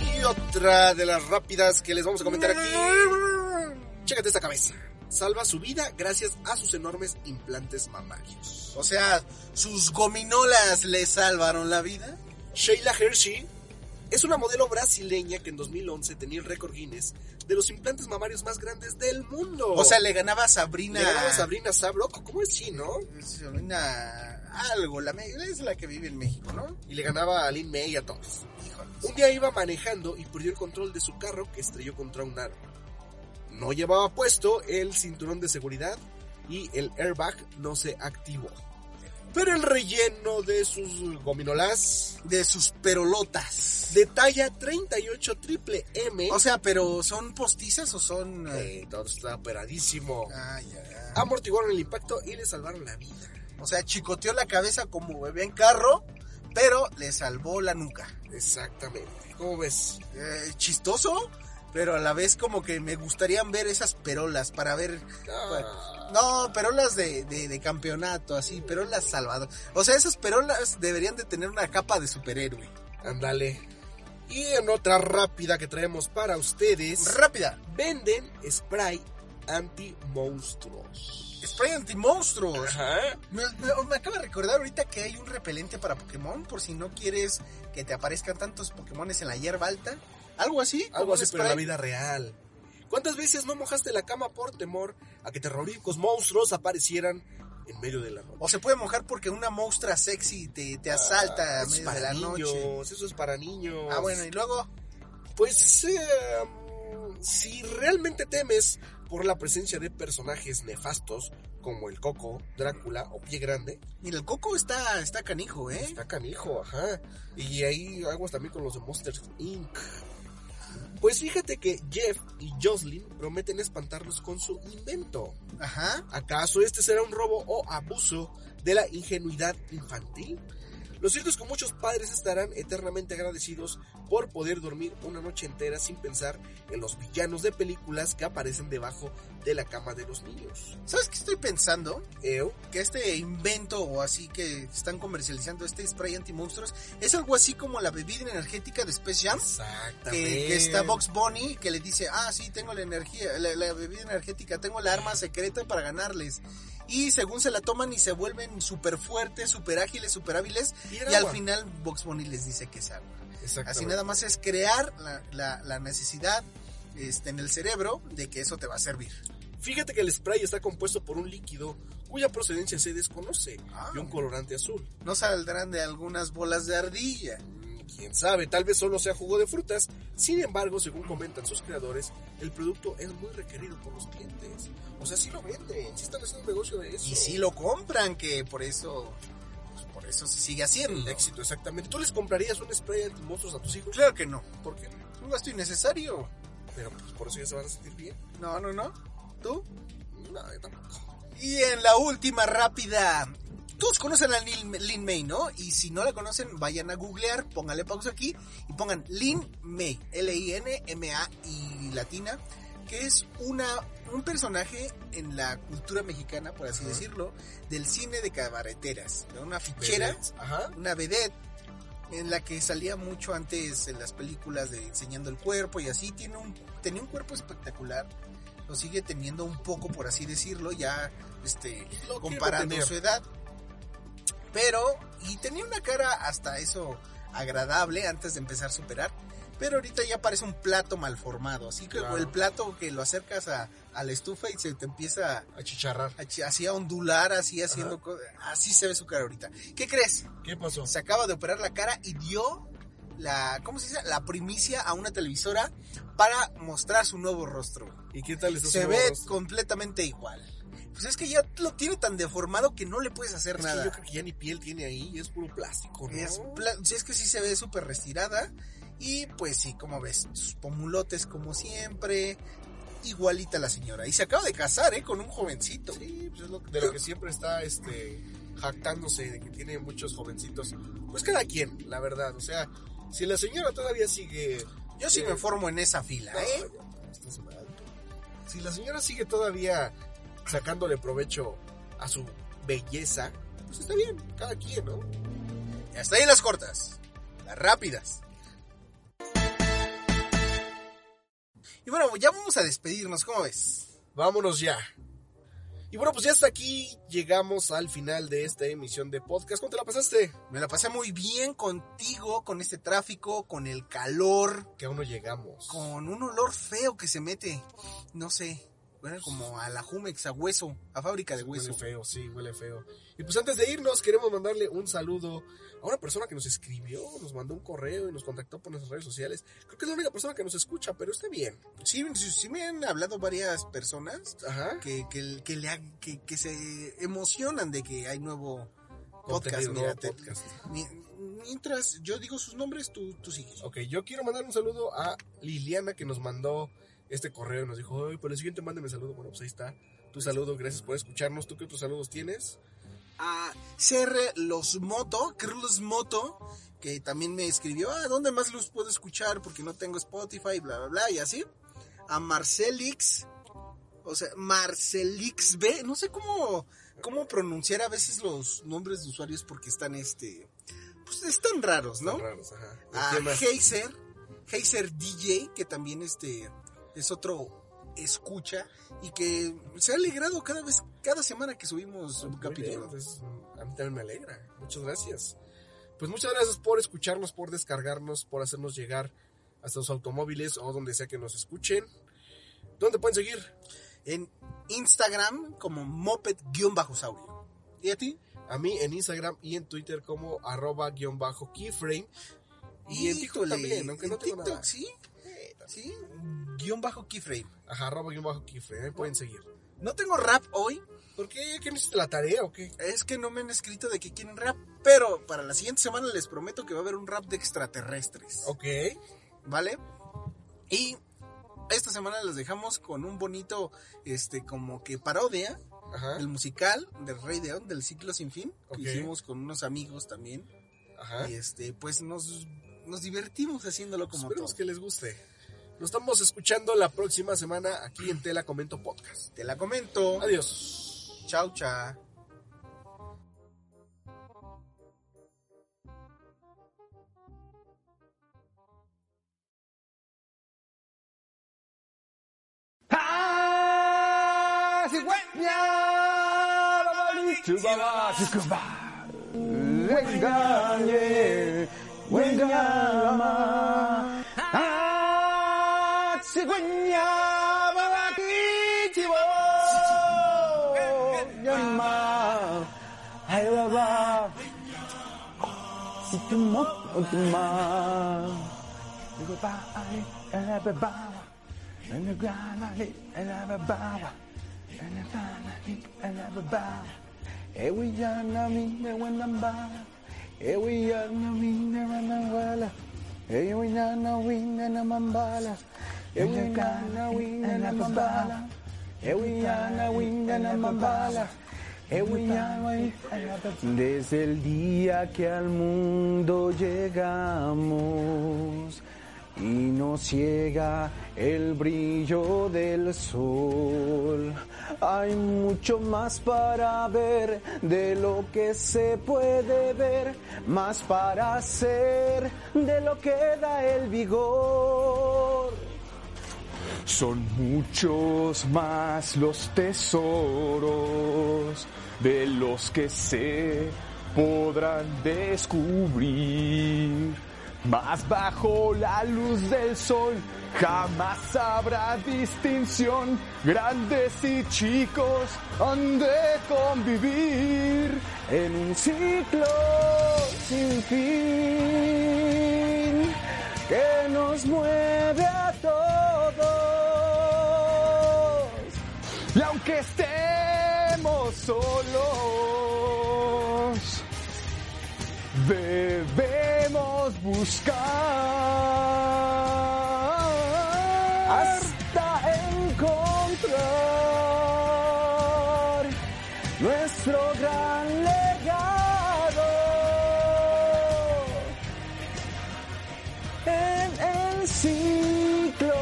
S3: Y otra de las rápidas que les vamos a comentar aquí. Chécate esta cabeza. Salva su vida gracias a sus enormes implantes mamarios.
S1: O sea, sus gominolas le salvaron la vida.
S3: Sheila Hershey es una modelo brasileña que en 2011 tenía el récord Guinness de los implantes mamarios más grandes del mundo.
S1: O sea, le ganaba a Sabrina.
S3: le ganaba a Sabrina Sabroco, ¿cómo es chino?
S1: Sabrina algo, la es la que vive en México, ¿no?
S3: Y le ganaba a Lin May y a todos.
S1: Híjole.
S3: Un día iba manejando y perdió el control de su carro que estrelló contra un árbol. No llevaba puesto el cinturón de seguridad y el airbag no se activó. Pero el relleno de sus gominolas
S1: De sus perolotas.
S3: De talla 38 triple M.
S1: O sea, pero ¿son postizas o son...? eh,
S3: eh, todo está operadísimo.
S1: ah, ya, ya.
S3: Amortiguaron el impacto y le salvaron la vida.
S1: O sea, chicoteó la cabeza como bebé en carro, pero le salvó la nuca.
S3: Exactamente. ¿Cómo ves?
S1: Eh, chistoso, pero a la vez como que me gustaría ver esas perolas para ver...
S3: Ah,
S1: No, perolas de, de, de campeonato, así, perolas salvador. O sea, esas perolas deberían de tener una capa de superhéroe.
S3: ándale. Y en otra rápida que traemos para ustedes.
S1: Rápida.
S3: venden spray anti-monstruos.
S1: Spray anti-monstruos.
S3: Ajá.
S1: Me, me- me acaba de recordar ahorita que hay un repelente para Pokémon por si no quieres que te aparezcan tantos Pokémones en la hierba alta. Algo así.
S3: Algo así, pero en la vida real. ¿Cuántas veces no mojaste la cama por temor a que terroríficos monstruos aparecieran en medio de la noche?
S1: O se puede mojar porque una monstrua sexy te, te asalta a
S3: Eso es
S1: medio de
S3: para
S1: la
S3: niños,
S1: noche.
S3: eso es para niños.
S1: Ah, bueno, y luego.
S3: Pues eh, si realmente temes por la presencia de personajes nefastos como el Coco, Drácula o Pie Grande,
S1: Mira, el coco está, está canijo, ¿eh?
S3: está canijo, ajá. Y ahí aguas también con los de Monsters Inc. Pues fíjate que Jeff y Jocelyn prometen espantarlos con su invento.
S1: Ajá.
S3: ¿Acaso este será un robo o abuso de la ingenuidad infantil? Lo cierto es que muchos padres estarán eternamente agradecidos por poder dormir una noche entera sin pensar en los villanos de películas que aparecen debajo de la cama de los niños.
S1: ¿Sabes qué estoy pensando?
S3: ¿Eo?
S1: Que este invento o así que están comercializando este spray anti-monstruos es algo así como la bebida energética de Space Jam.
S3: Exactamente.
S1: Que, que está Box Bunny que le dice, ah, sí, tengo la energía, la, la bebida energética, tengo la arma secreta para ganarles. Y según se la toman y se vuelven súper fuertes, súper ágiles, súper hábiles.
S3: Y
S1: al final Box Bunny les dice que es agua. Así nada más es crear la, la- la necesidad este, en el cerebro de que eso te va a servir.
S3: Fíjate que el spray está compuesto por un líquido cuya procedencia se desconoce
S1: Ah.
S3: y un colorante azul.
S1: No saldrán de algunas bolas de ardilla.
S3: Quién sabe, tal vez solo sea jugo de frutas. Sin embargo, según comentan sus creadores, el producto es muy requerido por los clientes. O sea, sí lo venden, sí están haciendo negocio de eso.
S1: Y sí lo compran, que por eso, pues, por eso se sigue haciendo.
S3: Éxito, exactamente. ¿Tú les comprarías un spray antimonstruos a tus hijos?
S1: Claro que no.
S3: ¿Por qué?
S1: Un gasto innecesario.
S3: Pero pues por eso ya se van a sentir bien.
S1: No, no, no. ¿Tú?
S3: No, yo tampoco.
S1: Y en la última rápida, todos conocen a Lin, Lin May, ¿no? Y si no la conocen, vayan a googlear, pónganle pausa aquí y pongan Lin May, L-I-N-M-A y latina, que es una, un personaje en la cultura mexicana, por así decirlo, del cine de cabareteras, ¿no? una fichera,
S3: Ajá.
S1: una vedette en la que salía mucho antes en las películas de enseñando el cuerpo y así tiene un tenía un cuerpo espectacular lo sigue teniendo un poco por así decirlo ya este
S3: Lo
S1: comparando su edad pero y tenía una cara hasta eso agradable antes de empezar a superar pero ahorita ya parece un plato mal formado así que
S3: Claro.
S1: el plato que lo acercas a, a la estufa y se te empieza
S3: A chicharrar.
S1: a, así a ondular así haciendo co- así se ve su cara ahorita ¿qué crees?
S3: ¿Qué pasó?
S1: se acaba de operar la cara y dio la, ¿cómo se dice? La primicia a una televisora para mostrar su nuevo rostro.
S3: ¿Y qué tal está
S1: Se
S3: su
S1: ve
S3: rostro?
S1: completamente igual. Pues es que ya lo tiene tan deformado que no le puedes hacer
S3: Es que
S1: nada.
S3: yo creo que ya ni piel tiene ahí, es puro plástico, ¿no?
S1: Es, pla- sí, es que sí se ve súper retirada. Y pues sí, como ves, sus pomulotes como siempre. Igualita la señora. Y se acaba de casar, ¿eh? Con un jovencito.
S3: Sí, pues es lo, de lo que siempre está este jactándose de que tiene muchos jovencitos. Pues cada quien, la verdad. O sea, si la señora todavía sigue.
S1: Yo sí
S3: eh,
S1: me formo en esa fila,
S3: no,
S1: ¿eh?
S3: ya, estás mal. Si la señora sigue todavía sacándole provecho a su belleza, pues está bien, cada quien, ¿no?
S1: Y hasta ahí las cortas. Las rápidas. Y bueno, ya vamos a despedirnos, ¿cómo ves?
S3: Vámonos ya. Y bueno, pues ya hasta aquí llegamos al final de esta emisión de podcast. ¿Cómo te la pasaste?
S1: Me la pasé muy bien contigo, con este tráfico, con el calor,
S3: Que aún no llegamos.
S1: con un olor feo que se mete, no sé, bueno, como a la Jumex, a hueso, a fábrica de
S3: Huele
S1: hueso.
S3: feo, sí, huele feo. Y pues antes de irnos, queremos mandarle un saludo a una persona que nos escribió, nos mandó un correo y nos contactó por nuestras redes sociales. Creo que es la única persona que nos escucha, pero está bien.
S1: Sí, sí, sí me han hablado varias personas
S3: Ajá.
S1: que, que, que le ha- que, que se emocionan de que hay nuevo podcast. Mira, te-
S3: podcast.
S1: mientras yo digo sus nombres, tú, tú sigues.
S3: Ok, yo quiero mandar un saludo a Liliana que nos mandó este correo y nos dijo, ay, por el siguiente mándeme saludo. Bueno, pues ahí está. Tu saludo, gracias por escucharnos. ¿Tú qué otros saludos tienes?
S1: a CR Los Moto, Carlos Moto, que también me escribió, ah, ¿dónde más los puedo escuchar? Porque no tengo Spotify, bla, bla, bla, y así. A Marcelix, o sea, Marcelix B, no sé cómo, cómo pronunciar a veces los nombres de usuarios porque están, este, pues están raros, ¿no?
S3: Están raros, ajá.
S1: A. Heiser, Heiser DJ, que también este es otro escucha y que se ha alegrado cada vez, cada semana que subimos un capítulo.
S3: pues, a mí también me alegra. Muchas gracias. Pues muchas gracias por escucharnos, por descargarnos, por hacernos llegar hasta los automóviles o donde sea que nos escuchen. ¿Dónde pueden seguir?
S1: En Instagram como moped-saurio. ¿Y a ti?
S3: A mí en Instagram y en Twitter como arroba guion bajo keyframe. Y en TikTok también, aunque no tengo
S1: TikTok,
S3: nada.
S1: sí. Sí. Guión bajo keyframe.
S3: Ajá, arroba guion bajo keyframe. Ahí pueden seguir.
S1: No tengo rap hoy.
S3: ¿Por qué? ¿Qué hiciste la tarea o qué?
S1: Es que no me han escrito de que quieren rap. Pero para la siguiente semana les prometo que va a haber un rap de extraterrestres.
S3: Ok.
S1: ¿Vale? Y esta semana les dejamos con un bonito, este, como que parodia,
S3: Ajá.
S1: el musical del Rey León, del ciclo sin fin, que hicimos con unos amigos también.
S3: Ajá.
S1: Y este, pues nos, nos divertimos haciéndolo como
S3: Esperemos
S1: todo.
S3: que les guste. Nos estamos escuchando la próxima semana aquí en Tela Comento Podcast.
S1: Te la comento.
S3: Adiós.
S1: Chau, chao.
S4: Chubaba, chucuba. Venga, venga, mamá. si tu montes mal. Everybody, everybody, and the gravity, and everybody, and the family, and everybody. Et oui, y'en a mis, mais on en bat. Et oui, y'en a mis, mais on en voilà. Et oui, y'en a mis, mais on en bat. Et oui, y'en a mis, mais on en bat. Et oui, y'en a mis, mais on en bat. Desde el día que al mundo llegamos y nos ciega el brillo del sol. Hay mucho más para ver de lo que se puede ver, más para hacer de lo que da el vigor. Son muchos más los tesoros de los que se podrán descubrir. Más bajo la luz del sol jamás habrá distinción. Grandes y chicos han de convivir en un ciclo sin fin que nos mueve a todos. Y aunque estemos solos, debemos buscar hasta encontrar nuestro gran legado. En el ciclo,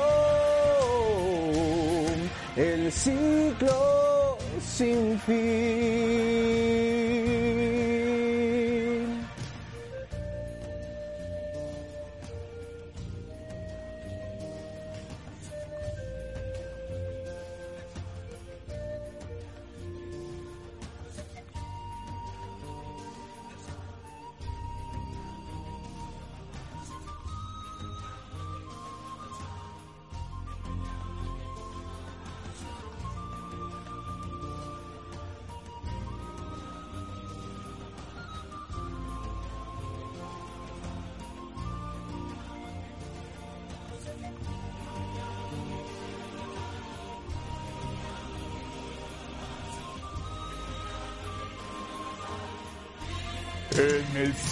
S4: el ciclo sin fin.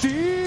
S4: En